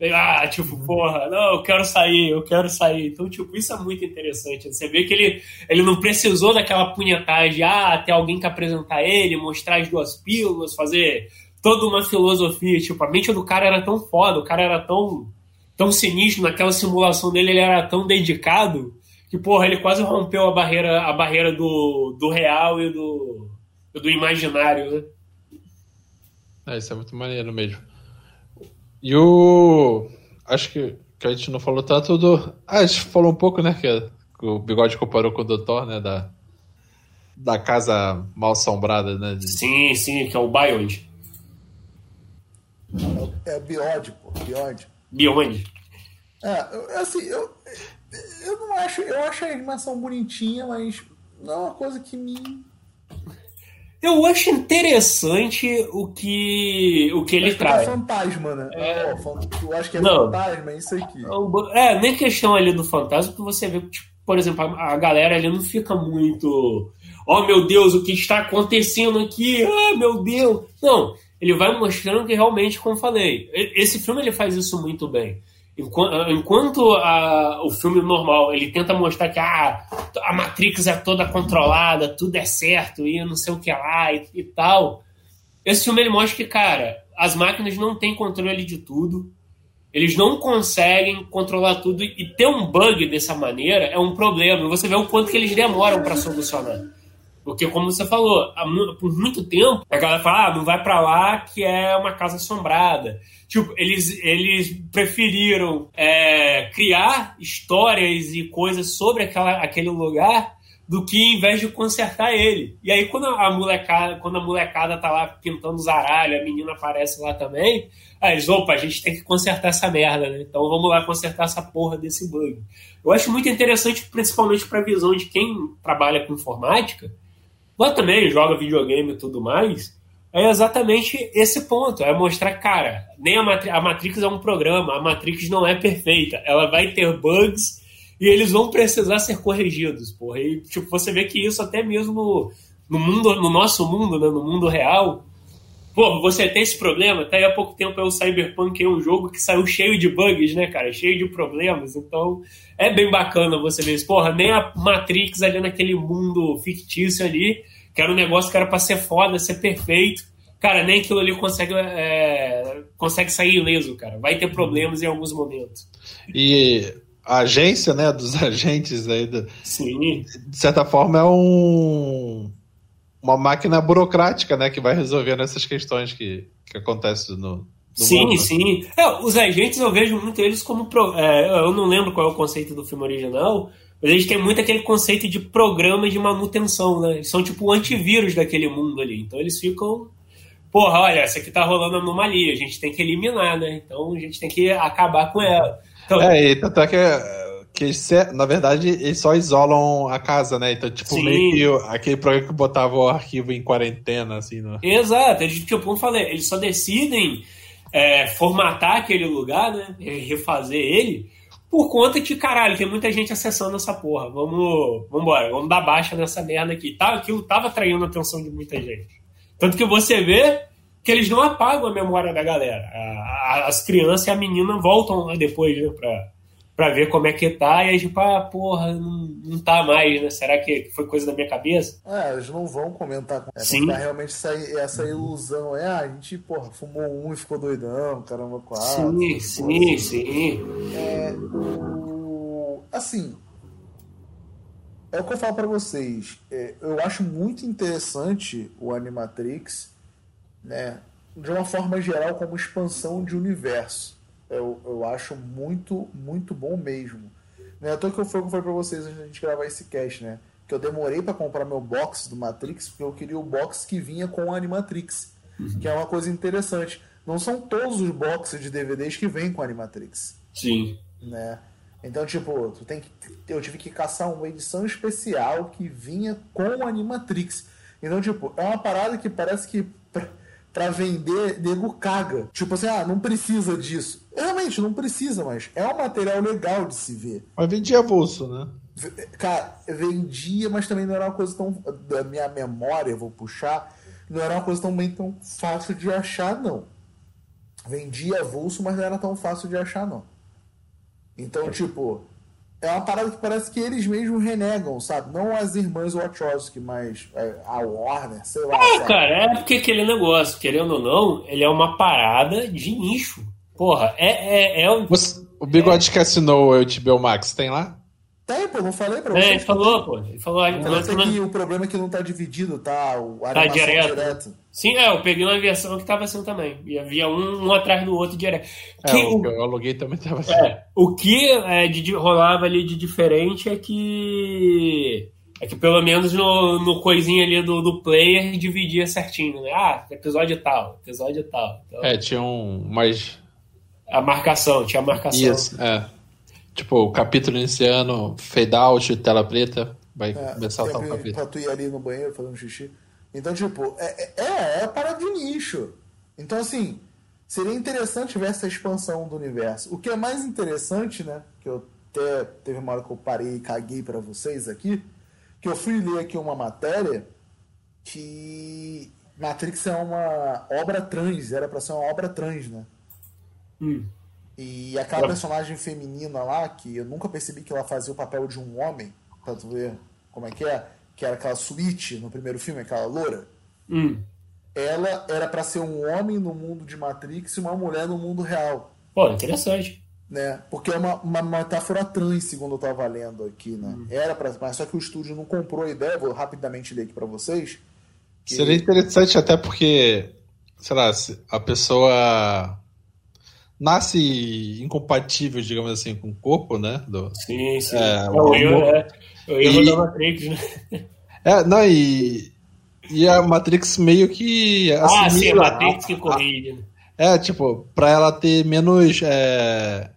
meio ah, tipo, porra, não, eu quero sair, eu quero sair. Então, tipo, isso é muito interessante. Você vê que ele, ele não precisou daquela punhetagem, ah, ter alguém que apresentar ele, mostrar as duas pílulas, fazer toda uma filosofia. Tipo, a mente do cara era tão foda, o cara era tão, tão sinistro naquela simulação dele, ele era tão dedicado que, porra, ele quase rompeu a barreira, a barreira do, do real e do do imaginário, né? É, isso é muito maneiro mesmo. E o. Acho que, que a gente não falou tanto do. Ah, a gente falou um pouco, né? Que, o Bigode comparou com o Doutor, né? Da, da casa mal assombrada, né? De... Sim, sim, que é o Beyond. É o Beyond, pô. Beyond. Beyond. É, assim, eu, eu não acho. Eu acho a animação bonitinha, mas não é uma coisa que me eu acho interessante o que, o que ele traz. É fantasma, né? É... Eu acho que é não. fantasma, é isso aqui. É, nem questão ali do fantasma, porque você vê, tipo, por exemplo, a, a galera ali não fica muito. Oh meu Deus, o que está acontecendo aqui? Ah, meu Deus! Não, ele vai mostrando que realmente, como falei, esse filme ele faz isso muito bem. Enquanto a, o filme normal ele tenta mostrar que ah, a Matrix é toda controlada, tudo é certo e não sei o que lá e, e tal, esse filme ele mostra que, cara, as máquinas não têm controle de tudo, eles não conseguem controlar tudo e ter um bug dessa maneira é um problema. Você vê o quanto que eles demoram para solucionar. Porque, como você falou, por muito tempo, a galera fala, ah, não vai para lá que é uma casa assombrada. Tipo, eles, eles preferiram é, criar histórias e coisas sobre aquela, aquele lugar do que em vez de consertar ele. E aí, quando a molecada, quando a molecada tá lá pintando os aralhos, a menina aparece lá também, aí eles, opa, a gente tem que consertar essa merda, né? Então vamos lá consertar essa porra desse bug. Eu acho muito interessante, principalmente para a visão de quem trabalha com informática, mas também joga videogame e tudo mais, é exatamente esse ponto. É mostrar, cara, nem a, Matri a Matrix é um programa, a Matrix não é perfeita. Ela vai ter bugs e eles vão precisar ser corrigidos, porra. E, tipo, você vê que isso até mesmo no, mundo, no nosso mundo, né, no mundo real, Pô, você tem esse problema? Até há pouco tempo é o Cyberpunk é um jogo que saiu cheio de bugs, né, cara? Cheio de problemas. Então, é bem bacana você ver isso. Porra, nem a Matrix ali naquele mundo fictício ali, que era um negócio que era pra ser foda, ser perfeito. Cara, nem aquilo ali consegue, é, consegue sair ileso, cara. Vai ter problemas em alguns momentos. E a agência, né, dos *laughs* agentes aí, do, Sim. de certa forma é um uma máquina burocrática, né, que vai resolvendo essas questões que, que acontecem no, Sim, mundo. sim. É, os agentes eu vejo muito eles como. pro- é, eu não lembro qual é o conceito do filme original, mas eles têm muito aquele conceito de programa de manutenção, né? Eles são tipo o antivírus daquele mundo ali. Então eles ficam. Porra, olha, essa aqui tá rolando anomalia, a gente tem que eliminar, né? Então a gente tem que acabar com ela. Então, É, e tanto é que, que se- na verdade eles só isolam a casa, né? Então, tipo, Sim. meio que aquele programa que botava o arquivo em quarentena, assim, no... Exato, eles, tipo, como eu falei, eles só decidem é, formatar aquele lugar, né? Refazer ele, por conta que, caralho, tem muita gente acessando essa porra. Vamos, vamos embora, vamos dar baixa nessa merda aqui. Tá, aquilo tava atraindo a atenção de muita gente. Tanto que você vê que eles não apagam a memória da galera. As crianças e a menina voltam lá depois, né, pra, pra ver como é que tá, e aí, tipo, ah, porra, não, não tá mais, né? Será que foi coisa da minha cabeça? É, eles não vão comentar com é, Sim. realmente essa, essa ilusão. É, ah, a gente, porra, fumou um e ficou doidão, caramba, quatro. sim, sim, sim. É, o- assim, é o que eu falo pra vocês. É, eu acho muito interessante o Animatrix, né? De uma forma geral, como expansão de universo. Eu, eu acho muito, muito bom mesmo. Né? Até que eu falei, eu falei pra vocês antes da gente gravar esse cast, né? Que eu demorei pra comprar meu box do Matrix, porque eu queria o box que vinha com o Animatrix. Que é uma coisa interessante. Não são todos os boxes de DVDs que vêm com o Animatrix Sim. né? Então, tipo, tu tem que, eu tive que caçar uma edição especial que vinha com o Animatrix. Então, tipo, é uma parada que parece que pra, pra vender, nego caga. Tipo assim, ah, não precisa disso. Realmente, não precisa, mas é um material legal de se ver. Mas vendia avulso, né? Cara, vendia, mas também não era uma coisa tão. Da minha memória, vou puxar. Não era uma coisa também tão fácil de achar, não. Vendia avulso, mas não era tão fácil de achar, não. Então, tipo, é uma parada que parece que eles mesmos renegam, sabe? Não as irmãs Wachowski, mas é, a Warner, sei lá. É, sabe? cara, é porque aquele negócio, querendo ou não, ele é uma parada de nicho. Porra, é, é, é um. Você- o Bigode que assinou o HBO Max, tem lá? Tem, pô, não falei pra É, vocês. ele falou, pô. Ele falou. Parece não- que o problema é que não tá dividido, tá? O, a Tá direto. direto. Sim, é, eu peguei uma versão que tava assim também. E havia um, um atrás do outro direto. É, Que- o que eu aluguei também tava assim. É, o que é, de, de- rolava ali de diferente é que. É que pelo menos no, no coisinho ali do, do player dividia certinho, né? Ah, episódio tal, episódio tal. Então, É, tinha um mais. A marcação, tinha a marcação. Isso, é. Tipo, o capítulo iniciando, fade out, tela preta, vai É, começar o tal capítulo. pra tu ir ali no banheiro fazendo xixi. Então, tipo, é, é, é parada de nicho. Então, assim, seria interessante ver essa expansão do universo. O que é mais interessante, né? Que eu até teve uma hora que eu parei e caguei pra vocês aqui, que eu fui ler aqui uma matéria que Matrix é uma obra trans, era pra ser uma obra trans, né? Hum. E aquela personagem feminina lá, que eu nunca percebi que ela fazia o papel de um homem, pra tu ver como é que é, que era aquela Switch no primeiro filme, aquela loura. Hum. Ela era pra ser um homem no mundo de Matrix e uma mulher no mundo real, Pô, interessante. né? Porque é uma, uma metáfora trans, segundo eu tava lendo aqui, né? Era para, mas só que o estúdio não comprou a ideia, vou rapidamente ler aqui pra vocês. que- Seria interessante até porque, sei lá, a pessoa nasce incompatível, digamos assim, com o corpo, né? Do... Sim, sim. É, É, o amor- é, o erro E- da Matrix, né? É, não, e, e a Matrix meio que Ah, sim, a Matrix que a- corrige. né? É, tipo, pra ela ter menos. é,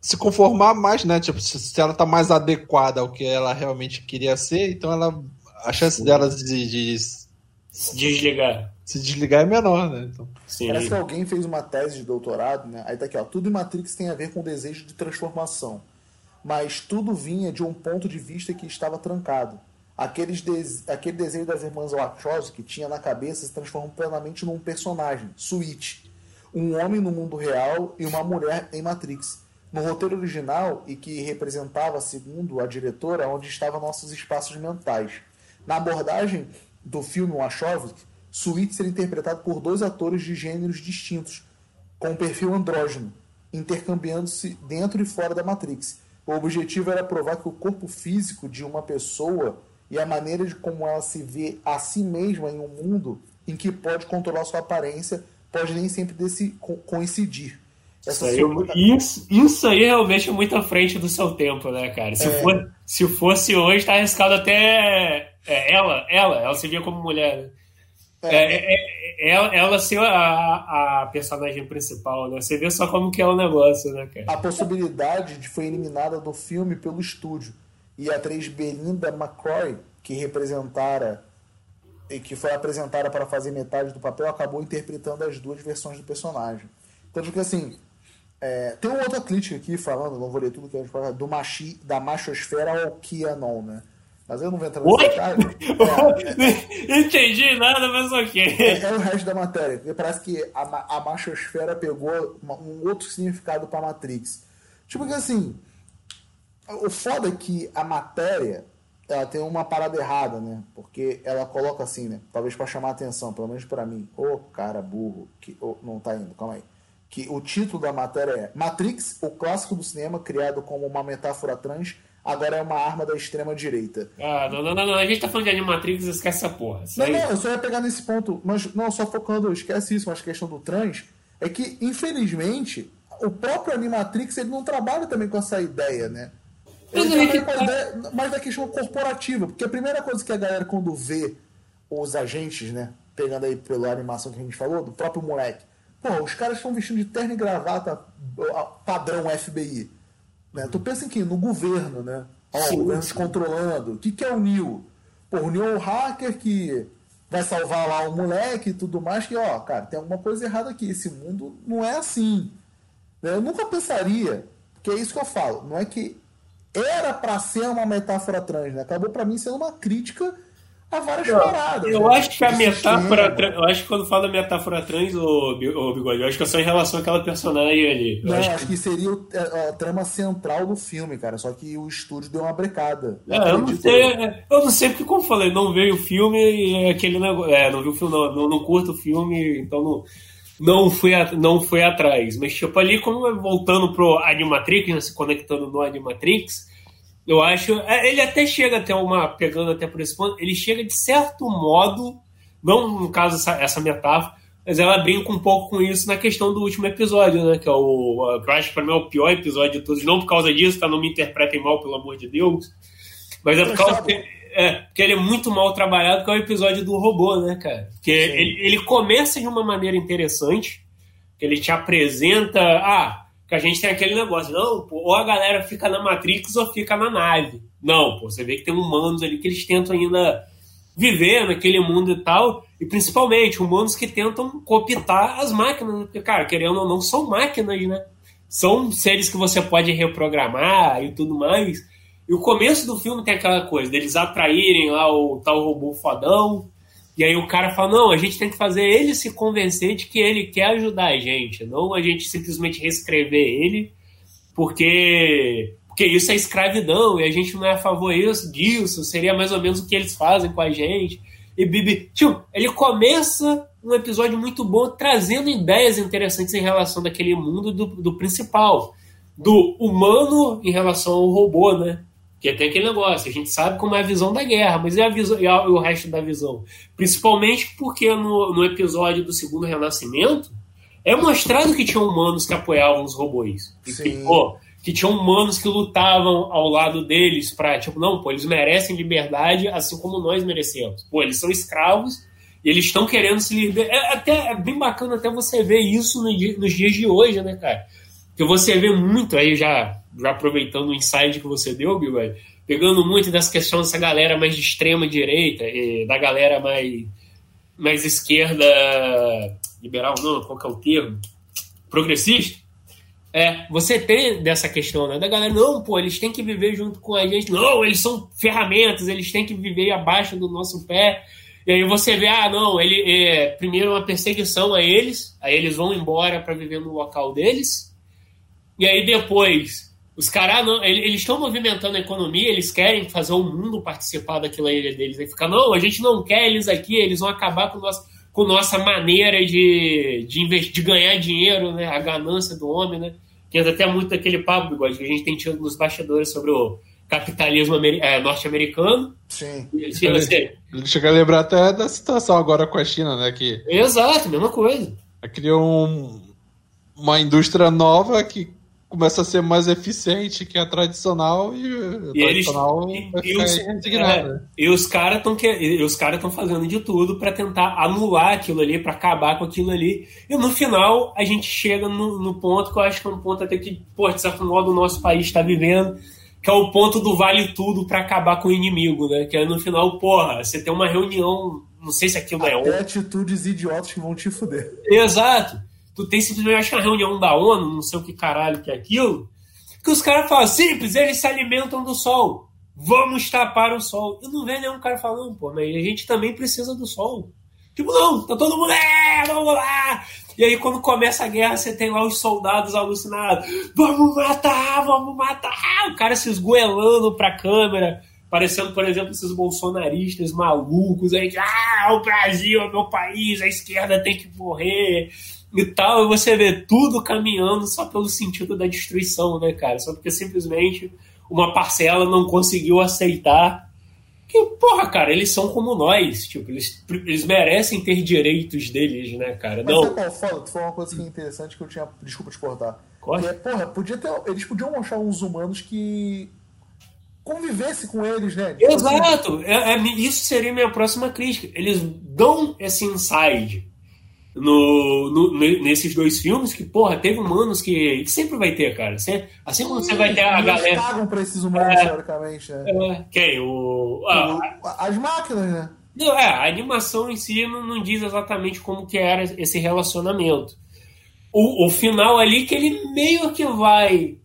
Se conformar mais, né? Tipo, se, se ela tá mais adequada ao que ela realmente queria ser, então ela. A chance dela de, de Se Desligar. Se desligar é menor, né? Então, Sim. Parece que alguém fez uma tese de doutorado, né? Aí tá aqui, ó. Tudo em Matrix tem a ver com o desejo de transformação. Mas tudo vinha de um ponto de vista que estava trancado. Aqueles de... Aquele desenho das irmãs Wachowski que tinha na cabeça se transforma plenamente num personagem, Switch. Um homem no mundo real e uma mulher em Matrix. No roteiro original, e que representava, segundo a diretora, onde estavam nossos espaços mentais. Na abordagem do filme Wachowski, Switch seria interpretado por dois atores de gêneros distintos, com um perfil andrógeno, intercambiando-se dentro e fora da Matrix. O objetivo era provar que o corpo físico de uma pessoa e a maneira de como ela se vê a si mesma em um mundo em que pode controlar sua aparência pode nem sempre desse, coincidir. Isso aí, isso, isso, aí realmente é muito à frente do seu tempo, né, cara? Se, é... for, se fosse hoje, tá arriscado até é, ela, ela, ela se via como mulher. Né? É, é, é, ela, ela ser a, a personagem principal, né? Você vê só como que é o negócio, né, cara? A possibilidade de foi eliminada do filme pelo estúdio. E a atriz Belinda McCrory, que representara e que foi apresentada para fazer metade do papel, acabou interpretando as duas versões do personagem. Tanto que, assim, é, tem uma outra crítica aqui falando, não vou ler tudo que a gente fala, do machi, da machosfera ao Kianon, né? Mas eu não vou entrar nesse detalhe. É, Entendi nada, mas ok. É, é, o resto da matéria. Porque parece que a, a machosfera pegou uma, um outro significado para Matrix. Tipo que assim, o foda é que a matéria ela tem uma parada errada, né? Porque ela coloca assim, né? Talvez para chamar a atenção, pelo menos para mim. Ô, oh, cara burro. Que, oh, não tá indo, calma aí. Que o título da matéria é Matrix, o clássico do cinema criado como uma metáfora trans agora é uma arma da extrema-direita. Ah, não, não, não, a gente tá falando de Animatrix, esquece essa porra. Não, não, eu só ia pegar nesse ponto, mas não, só focando, esquece isso, mas a questão do trans é que, infelizmente, o próprio Animatrix ele não trabalha também com essa ideia, né? Ele trabalha com a ideia mais da questão corporativa, porque a primeira coisa que a galera, quando vê os agentes, né, pegando aí pela animação que a gente falou, do próprio moleque, pô, os caras estão vestindo de terno e gravata padrão FBI. Né? Tu pensa em quem? No governo, né? Ó, o governo se controlando. O que, que é o Neil? Pô, o Neil é o hacker que vai salvar lá o moleque e tudo mais, que, ó, cara, tem alguma coisa errada aqui. Esse mundo não é assim. Né? Eu nunca pensaria, que é isso que eu falo, não é que era para ser uma metáfora trans, né? Acabou para mim sendo uma crítica a várias eu, paradas. Eu acho que a metáfora. Eu acho que quando fala metáfora trans, ô, Bigode, eu acho que é só em relação àquela personagem ali. Eu não, acho, acho que... que... seria a, a, trama central do filme, cara. Só que o estúdio deu uma brecada. É, eu, não sei, é, eu não sei porque, como falei, não veio o filme e é aquele negócio. É, não viu o filme, não, não, não curto o filme, então não. Não fui, a, não fui atrás. Mas, tipo, ali, como voltando pro Animatrix, né, se conectando no Animatrix, eu acho. É, ele até chega até uma. Pegando até por esse ponto, ele chega de certo modo, não no caso essa, essa metáfora, mas ela brinca um pouco com isso na questão do último episódio, né? Que é o. Que eu acho que pra mim é o pior episódio de todos. Não por causa disso, tá? Não me interpretem mal, pelo amor de Deus. Mas é por causa que, é, porque ele é muito mal trabalhado, que é o episódio do robô, né, cara? Que ele, ele começa de uma maneira interessante, que ele te apresenta. Ah, que a gente tem aquele negócio, não, pô, ou a galera fica na Matrix ou fica na nave. Não, pô, você vê que tem humanos ali que eles tentam ainda viver naquele mundo e tal, e principalmente humanos que tentam cooptar as máquinas, né? porque, cara, querendo ou não, são máquinas, né? São seres que você pode reprogramar e tudo mais. E o começo do filme tem aquela coisa deles atraírem lá o tal robô fodão, e aí o cara fala: não, a gente tem que fazer ele se convencer de que ele quer ajudar a gente, não a gente simplesmente reescrever ele, porque, porque isso é escravidão e a gente não é a favor disso, seria mais ou menos o que eles fazem com a gente. E Bibi, tio, ele começa um episódio muito bom trazendo ideias interessantes em relação daquele mundo do, do principal, do humano em relação ao robô, né? Que tem aquele negócio, a gente sabe como é a visão da guerra, mas e, a visão, e, e o resto da visão? Principalmente porque no, no episódio do segundo renascimento é mostrado que tinham humanos que apoiavam os robôs. Que, pô, que tinham humanos que lutavam ao lado deles para tipo, não, pô, eles merecem liberdade assim como nós merecemos. Pô, eles são escravos e eles estão querendo se libertar. É, até, é bem bacana até você ver isso no, nos dias de hoje, né, cara? Que você vê muito aí já já aproveitando o insight que você deu, Bill, pegando muito das questões dessa galera mais de extrema direita, da galera mais, mais esquerda liberal, não, qual que é o termo? Progressista. É, você tem dessa questão, né? Da galera, não, pô, eles têm que viver junto com a gente. Não, eles são ferramentas, eles têm que viver abaixo do nosso pé. E aí você vê, ah, não, ele é primeiro uma perseguição a eles, aí eles vão embora para viver no local deles. E aí depois, os caras, ah, eles estão movimentando a economia, eles querem fazer o mundo participar daquilo aí deles. Aí fica, não, a gente não quer eles aqui, eles vão acabar com nossa, com nossa maneira de, de, investir, de ganhar dinheiro, né? A ganância do homem, né? que é até muito daquele papo, que a gente tem tido nos bastidores sobre o capitalismo é, norte-americano. Sim. Se você... Chega a lembrar até da situação agora com a China, né? Que Exato, mesma coisa. criou um, uma indústria nova que começa a ser mais eficiente que a tradicional e, E eles- tradicional e- vai e os-. É, e os caras estão os caras estão fazendo de tudo para tentar anular aquilo ali, para acabar com aquilo ali. E no final a gente chega no, no ponto que eu acho que é um ponto até que, pô, de certo modo o nosso país está vivendo, que é o ponto do vale tudo para acabar com o inimigo, né? Que é no final, porra, você tem uma reunião, não sei se aquilo é Até atitudes idiotas que vão te fuder. Exato. Tu tem simplesmente acho que reunião da ONU, não sei o que caralho que é aquilo, que os caras falam, simples, eles se alimentam do sol. Vamos tapar o sol. Eu não vejo nenhum cara falando, pô, mas a gente também precisa do sol. Tipo, não, tá todo mundo, é, vamos lá. E aí quando começa a guerra, você tem lá os soldados alucinados. Vamos matar, vamos matar. O cara se esgoelando pra câmera. Parecendo, por exemplo, esses bolsonaristas malucos aí, ah, o Brasil é meu país, a esquerda tem que morrer e tal, e você vê tudo caminhando só pelo sentido da destruição, né, cara? Só porque simplesmente uma parcela não conseguiu aceitar que, porra, cara, eles são como nós, tipo, eles, eles merecem ter direitos deles, né, cara? Mas Não, foda? Tu falou uma coisa que é interessante que eu tinha. Desculpa te cortar. Corte. Que é, porra, podia ter, eles podiam achar uns humanos que convivesse com eles, né? Tipo assim, Exato, é, é- isso seria minha próxima crítica. Eles dão esse inside no, no- ne- nesses dois filmes que, porra, teve humanos que, que sempre vai ter, cara. Você- assim como você vai ter a eles galera. pagam pra esses humanos, teoricamente, né? É, Quem? O. ah, As máquinas, né? Não, é, a animação em si não, não diz exatamente como que era esse relacionamento. O, o final ali que ele meio que vai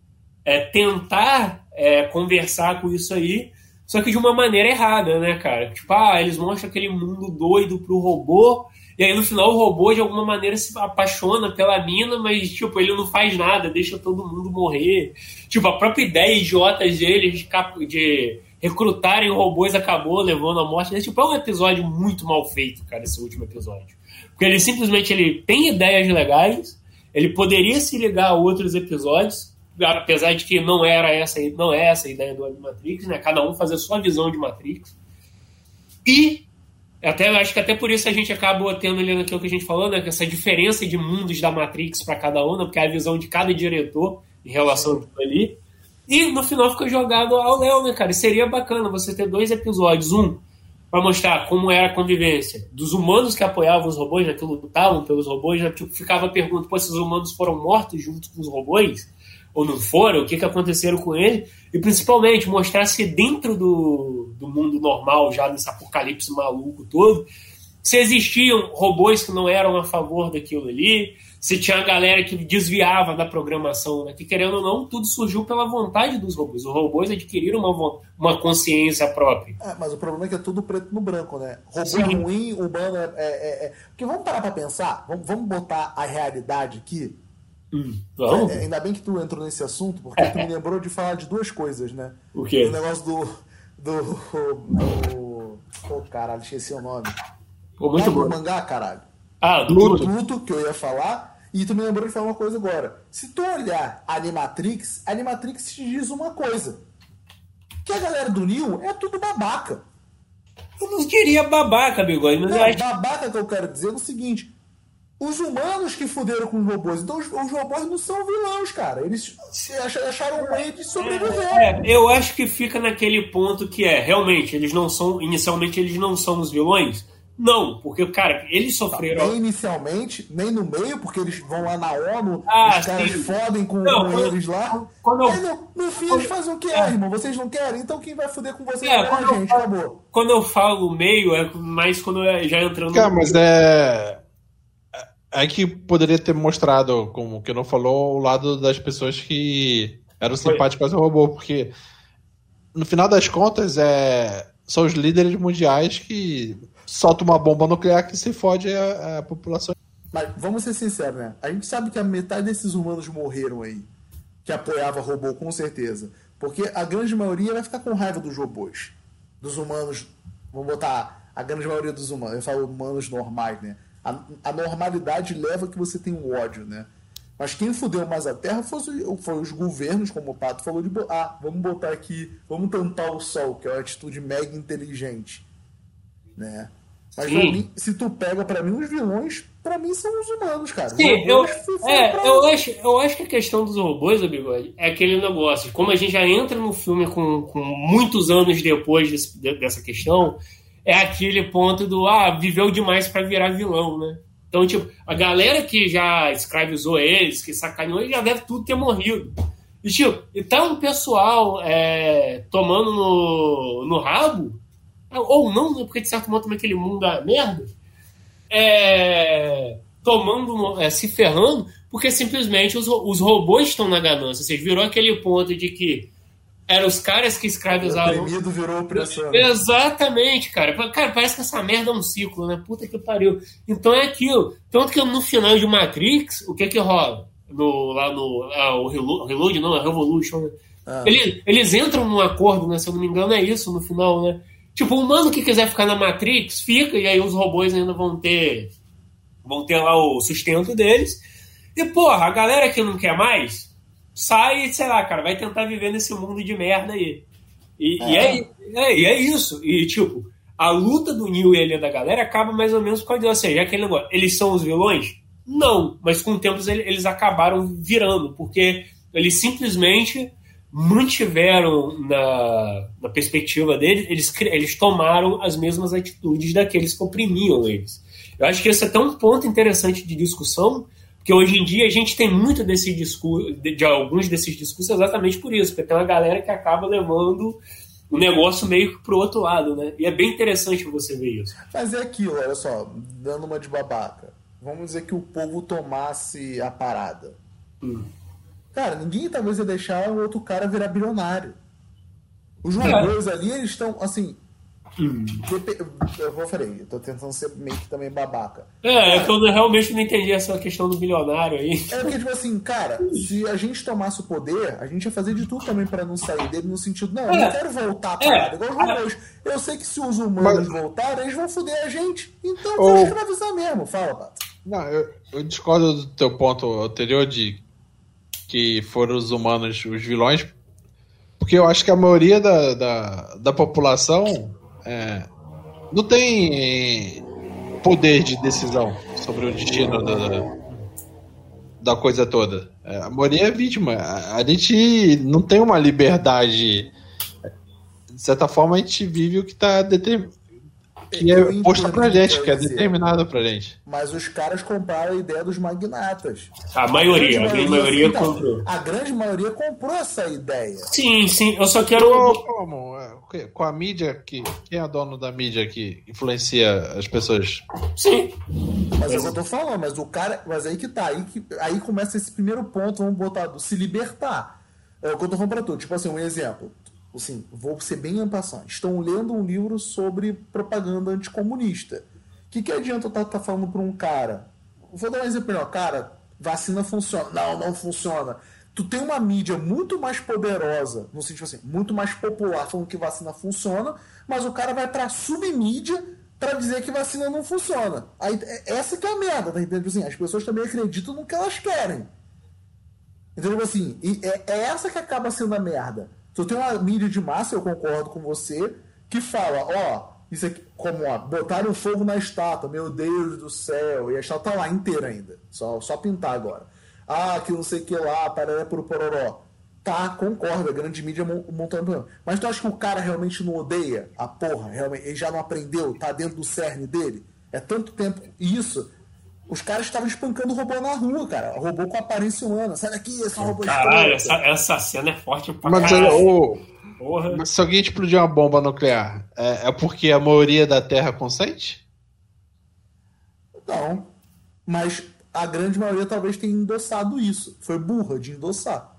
é, tentar é, conversar com isso aí, só que de uma maneira errada, né, cara? Tipo, ah, eles mostram aquele mundo doido pro robô, e aí no final o robô de alguma maneira se apaixona pela mina, mas tipo, ele não faz nada, deixa todo mundo morrer. Tipo, a própria ideia idiota deles de, de recrutarem robôs acabou levando à morte. deles. Tipo, é um episódio muito mal feito, cara, esse último episódio. Porque ele simplesmente ele tem ideias legais, ele poderia se ligar a outros episódios, apesar de que não era essa, não é essa a ideia do Animatrix, né? Cada um fazer sua visão de Matrix. E até acho que até por isso a gente acaba tendo ali naquilo que a gente falou, né? Essa diferença de mundos da Matrix para cada um, né? porque é a visão de cada diretor em relação àquilo ali. E no final fica jogado ao Léo, né, cara? E seria bacana você ter dois episódios. Um, para mostrar como era a convivência dos humanos que apoiavam os robôs, né, que lutavam pelos robôs, né, tipo, ficava a pergunta, pô, esses humanos foram mortos junto com os robôs? Ou não foram? O que, que aconteceram com eles? E principalmente mostrar se dentro do, do mundo normal, já nesse apocalipse maluco todo, se existiam robôs que não eram a favor daquilo ali, se tinha a galera que desviava da programação, né? que querendo ou não, tudo surgiu pela vontade dos robôs. Os robôs adquiriram uma, uma consciência própria. É, mas o problema é que é tudo preto no branco, né? Robô Sim. é ruim, humano é, é, é- é- Porque vamos parar pra pensar, vamos, vamos botar a realidade aqui. Vamos? É, ainda bem que tu entrou nesse assunto, porque tu me lembrou de falar de duas coisas, né? O quê? O negócio do. do. do. Oh, caralho, esqueci o nome. Pô, muito Ah, do bom. mangá, caralho. Ah, do Luto. Luto. Luto, que eu ia falar, e tu me lembrou de falar uma coisa agora. Se tu olhar Animatrix, Animatrix te diz uma coisa. Que a galera do Neo é tudo babaca. Eu não diria babaca, bigode, mas eu Não, acho babaca que eu quero dizer é o seguinte. Os humanos que fuderam com os robôs. Então os, os robôs não são vilões, cara. Eles acharam um meio de sobreviver. É, eu acho que fica naquele ponto que é, realmente, eles não são, inicialmente eles não são os vilões? Não, porque, cara, eles sofreram. Nem inicialmente, nem no meio, porque eles vão lá na ONU, Ah, os caras sim. fodem com, Não, com eles lá. quando eu- Aí no, no fim quando- eles fazem o quê, é. irmão? Vocês não querem? Então quem vai fuder com vocês É, é, a quando eu gente, acabou. Quando eu falo meio, é mais quando é já entrando. Cara, mas é. É que poderia ter mostrado, como que não falou, o lado das pessoas que eram simpáticas ao robô, porque no final das contas é, são os líderes mundiais que soltam uma bomba nuclear que se fode a, a população. Mas vamos ser sinceros, né? A gente sabe que a metade desses humanos morreram aí, que apoiava robô, com certeza. Porque a grande maioria vai ficar com raiva dos robôs. Dos humanos. Vamos botar a grande maioria dos humanos. Eu falo humanos normais, né? A, a normalidade leva que você tem um ódio, né? Mas quem fudeu mais a Terra foi, foi, os governos, como o Pato falou, de ah, vamos botar aqui, vamos tampar o sol, que é uma atitude mega inteligente. Né? Mas mim, se tu pega para mim, os vilões, para mim, são os humanos, cara. Sim, eu, é, eu, acho, eu acho que a questão dos robôs, Bigode, é aquele negócio. Como a gente já entra no filme com, com muitos anos depois desse, dessa questão, é aquele ponto do ah, viveu demais para virar vilão, né? Então, tipo, a galera que já escravizou eles, que sacaneou eles, já deve tudo ter morrido. E, tipo, e tá um pessoal é, tomando no, no rabo, ou não, né, porque de certo modo também aquele mundo é merda, é, tomando, é, se ferrando, porque simplesmente os, os robôs estão na ganância. Vocês virou aquele ponto de que eram os caras que escravizavam. O oprimido virou opressão. Exatamente, cara. Cara, parece que essa merda é um ciclo, né? Puta que pariu. Então é aquilo. Tanto que no final de Matrix, o que que rola? No, lá no. Ah, o Reload, não, a Revolution, né? Ah. Eles, eles entram num acordo, né? Se eu não me engano, é isso no final, né? Tipo, o humano que quiser ficar na Matrix, fica, e aí os robôs ainda vão ter. vão ter lá o sustento deles. E, porra, a galera que não quer mais, sai e, sei lá, cara, vai tentar viver nesse mundo de merda aí. E é, e é, é, e é isso. E, tipo, a luta do Neil e a da galera acaba mais ou menos com a ou seja, aquele negócio, eles são os vilões? Não, mas com o tempo eles acabaram virando, porque eles simplesmente mantiveram na, na perspectiva deles, eles, eles tomaram as mesmas atitudes daqueles que oprimiam eles. Eu acho que esse é até um ponto interessante de discussão, porque hoje em dia a gente tem muito desse discurso, de, de, alguns desses discursos exatamente por isso, porque tem uma galera que acaba levando o negócio meio que pro outro lado, né? E é bem interessante você ver isso. Mas é aquilo, olha só, dando uma de babaca. Vamos dizer que o povo tomasse a parada. Hum. Cara, ninguém talvez ia deixar o outro cara virar bilionário. Os robôs é. ali, eles estão, assim. Eu vou falei, eu tô tentando ser meio que também babaca. É, é que eu realmente não entendi essa questão do bilionário aí. É porque, tipo assim, cara, se a gente tomasse o poder, a gente ia fazer de tudo também pra não sair dele no sentido, não, eu não é. quero voltar pra é. igual os robôs. Eu sei que se os humanos Mas... voltarem, eles vão foder a gente. Então Ou... vou escravizar mesmo. Fala, Pato. Não, eu, eu discordo do teu ponto anterior de que foram os humanos os vilões, porque eu acho que a maioria da, da, da população é, não tem poder de decisão sobre o destino da, da coisa toda. É, a maioria é vítima. A gente não tem uma liberdade. De certa forma, a gente vive o que está determinado que é posto pra gente, que é determinado pra gente. Mas os caras compraram a ideia dos magnatas. A maioria, a grande maioria, então, comprou. A grande maioria comprou essa ideia. Sim, sim. Eu só quero. Como? É, com a mídia que. Quem é dono da mídia que influencia as pessoas? Sim. Mas é o que eu tô falando, mas o cara. Mas aí que tá. Aí, que, aí começa esse primeiro ponto, vamos botar, do se libertar. É o que eu tô falando pra tu. Tipo assim, um exemplo assim, vou ser bem ampassando, estão lendo um livro sobre propaganda anticomunista. O que, que adianta eu estar tá, tá falando para um cara? Vou dar um exemplo melhor. Cara, vacina funciona. Não, não funciona. Tu tem uma mídia muito mais poderosa, no sentido assim, muito mais popular, falando que vacina funciona, mas o cara vai para submídia para dizer que vacina não funciona. Aí, é, essa que é a merda, tá entendendo? Assim, as pessoas também acreditam no que elas querem. Entendeu? Assim, e é, é essa que acaba sendo a merda. Tu tem uma mídia de massa, eu concordo com você, que fala, ó, isso aqui, como ó, botaram fogo na estátua, meu Deus do céu, e a estátua tá lá inteira ainda, só, só pintar agora. Ah, que não sei o que lá, pararé por pororó. Tá, concordo, a grande mídia montando. Mas tu acha que o cara realmente não odeia a porra? Realmente, ele já não aprendeu, tá dentro do cerne dele? É tanto tempo isso os caras estavam espancando o robô na rua, cara. O robô com aparência humana. Sai daqui, esse robô Caralho, essa, essa cena é forte pra Mas, caralho. Mas se alguém explodir uma bomba nuclear, é, é porque a maioria da Terra consente? Não. Mas a grande maioria talvez tenha endossado isso. Foi burra de endossar.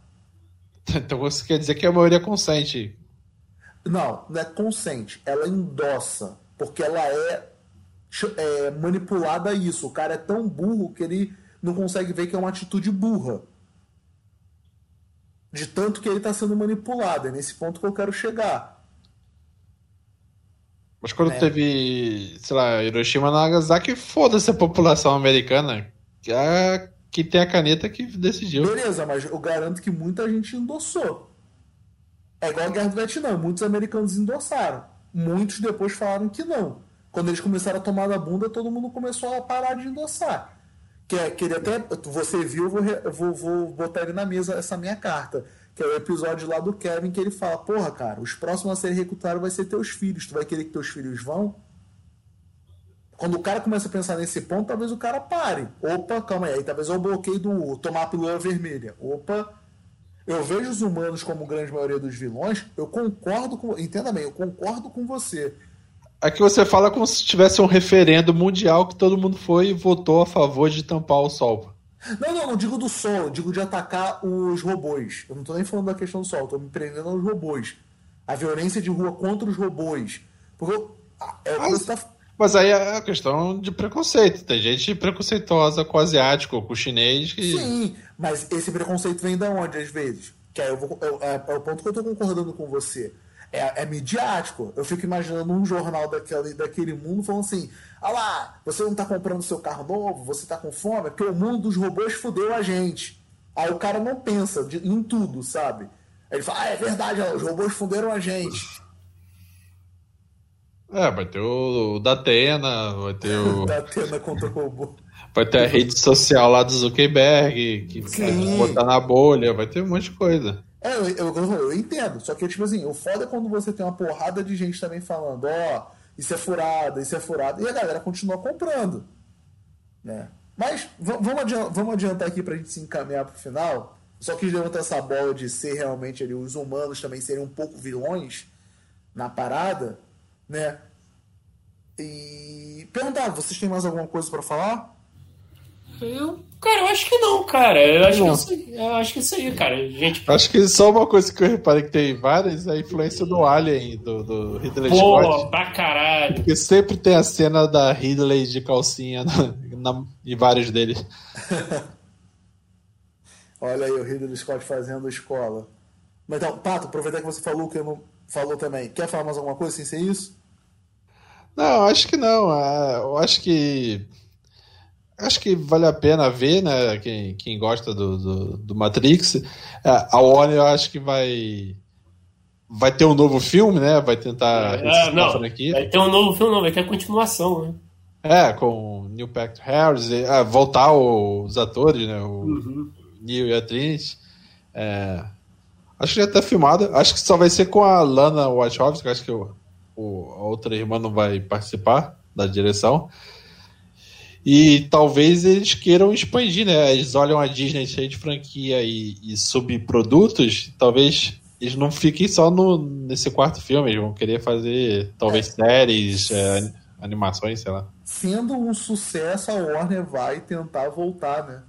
*laughs* Então você quer dizer que a maioria consente? Não, não é consente. Ela endossa. Porque ela é, é manipulada a isso. O cara é tão burro que ele não consegue ver que é uma atitude burra. De tanto que ele está sendo manipulado. É nesse ponto que eu quero chegar. Mas quando é. teve, sei lá, Hiroshima e Nagasaki, foda-se a população americana. Que, a, que tem a caneta que decidiu. Beleza, mas eu garanto que muita gente endossou. É igual a Guerra do Vietnã. Muitos americanos endossaram. Muitos depois falaram que não. Quando eles começaram a tomar da bunda, todo mundo começou a parar de endossar. Que, é, que ele até. Você viu, vou, vou, vou botar ele na mesa essa minha carta que é o episódio lá do Kevin, que ele fala: Porra, cara, os próximos a serem recrutados vai ser teus filhos. Tu vai querer que teus filhos vão? Quando o cara começa a pensar nesse ponto, talvez o cara pare. Opa, calma aí, talvez eu bloqueio do tomar a pílula vermelha. Opa, eu vejo os humanos como grande maioria dos vilões, eu concordo com. Entenda bem, eu concordo com você. Aqui você fala como se tivesse um referendo mundial que todo mundo foi e votou a favor de tampar o sol. Não, não, não digo do sol, eu digo de atacar os robôs. Eu não tô nem falando da questão do sol, eu tô me prendendo aos robôs. A violência de rua contra os robôs. Porque é mas, tá... mas aí é a questão de preconceito. Tem gente preconceituosa com o asiático, com o chinês. Que... Sim, mas esse preconceito vem de onde, às vezes? Que eu vou, eu, é, é o ponto que eu tô concordando com você é, é midiático. Eu fico imaginando um jornal daquele, daquele mundo falando assim: ah lá, você não tá comprando seu carro novo, você tá com fome, porque o mundo dos robôs fudeu a gente. Aí o cara não pensa de, em tudo, sabe? Aí ele fala: ah, é verdade, os robôs fuderam a gente. É, vai ter o, o Datena, vai ter o. *laughs* Datena contra o robô. Vai ter a rede social lá do Zuckerberg, que vai botar na bolha, vai ter um monte de coisa. É, eu, eu, eu, entendo. Só que, tipo assim, o foda é quando você tem uma porrada de gente também falando, ó, oh, isso é furado, isso é furado. E a galera continua comprando. Né? Mas vamos adiantar, vamos adiantar aqui pra gente se encaminhar pro final. Só quis levantar essa bola de ser realmente ali, os humanos também serem um pouco vilões na parada, né? E perguntar, vocês têm mais alguma coisa para falar? Eu, cara, eu acho que não, cara. Eu acho, não. que, isso, eu acho que isso aí, cara. Gente... Acho que só uma coisa que eu reparei que tem várias é a influência do Alien, do, do Ridley Pô, Scott. pra caralho. Porque sempre tem a cena da Ridley de calcinha na, na, em vários deles. *laughs* Olha aí o Ridley Scott fazendo escola. Mas então, Pato, aproveitar que você falou que eu não falou também. Quer falar mais alguma coisa sem ser isso? Não, acho que não. É, eu acho que acho que vale a pena ver, né? Quem, quem gosta do, do, do Matrix. É, a Warner eu acho que vai. Vai ter um novo filme, né? Vai tentar. É, não. Vai ter um novo filme, não, vai ter a continuação, né? É, com Neil Patrick Harris, e, ah, voltar os atores, né? O uhum. Neil e a Trinity. É, acho que já tá filmado. Acho que só vai ser com a Lana Wachowski, acho que o, o, a outra irmã não vai participar da direção. E talvez eles queiram expandir, né? Eles olham a Disney cheia de franquia e, e subprodutos, talvez eles não fiquem só no, nesse quarto filme, eles vão querer fazer talvez é. séries, é, animações, sei lá. Sendo um sucesso, a Warner vai tentar voltar, né?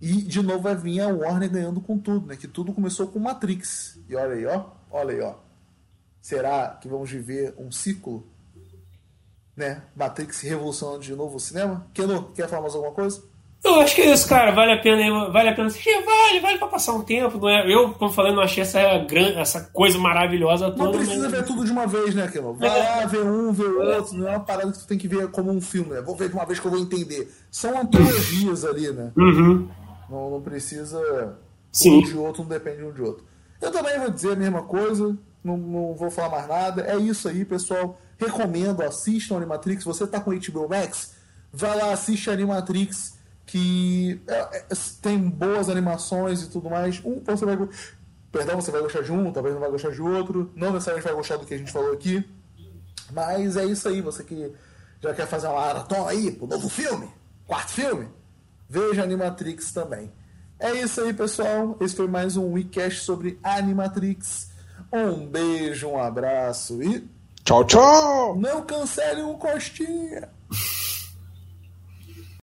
E de novo vai vir a Warner ganhando com tudo, né? Que tudo começou com Matrix. E olha aí, ó. Olha aí, ó. Será que vamos viver um ciclo? Né? Matrix revolucionando de novo o cinema. Keno, quer falar mais alguma coisa? Eu acho que é isso, cara. Vale a pena, vale a pena assistir. Vale, vale pra passar um tempo. Não é? Eu, como falei, não achei essa, grande, essa coisa maravilhosa toda. Não precisa mas... ver tudo de uma vez, né, Keno? Vai é. lá, ver um, ver outro. Não é uma parada que tu tem que ver como um filme, né? Vou ver de uma vez que eu vou entender. São antologias ali, né? Uhum. Não, não precisa. Sim. Um de outro, não depende um de outro. Eu também vou dizer a mesma coisa. Não, não vou falar mais nada. É isso aí, pessoal. Recomendo, assistam Animatrix. Você está com HBO Max? Vai lá, assiste Animatrix, que é, é, tem boas animações e tudo mais. Um, você vai, perdão, você vai gostar de um, talvez não vai gostar de outro. Não necessariamente vai gostar do que a gente falou aqui. Mas é isso aí, você que já quer fazer uma maratona aí pro novo filme, quarto filme, veja Animatrix também. É isso aí, pessoal. Esse foi mais um WeCast sobre Animatrix. Um beijo, um abraço e Tchau, tchau! Não cancele o Costinha!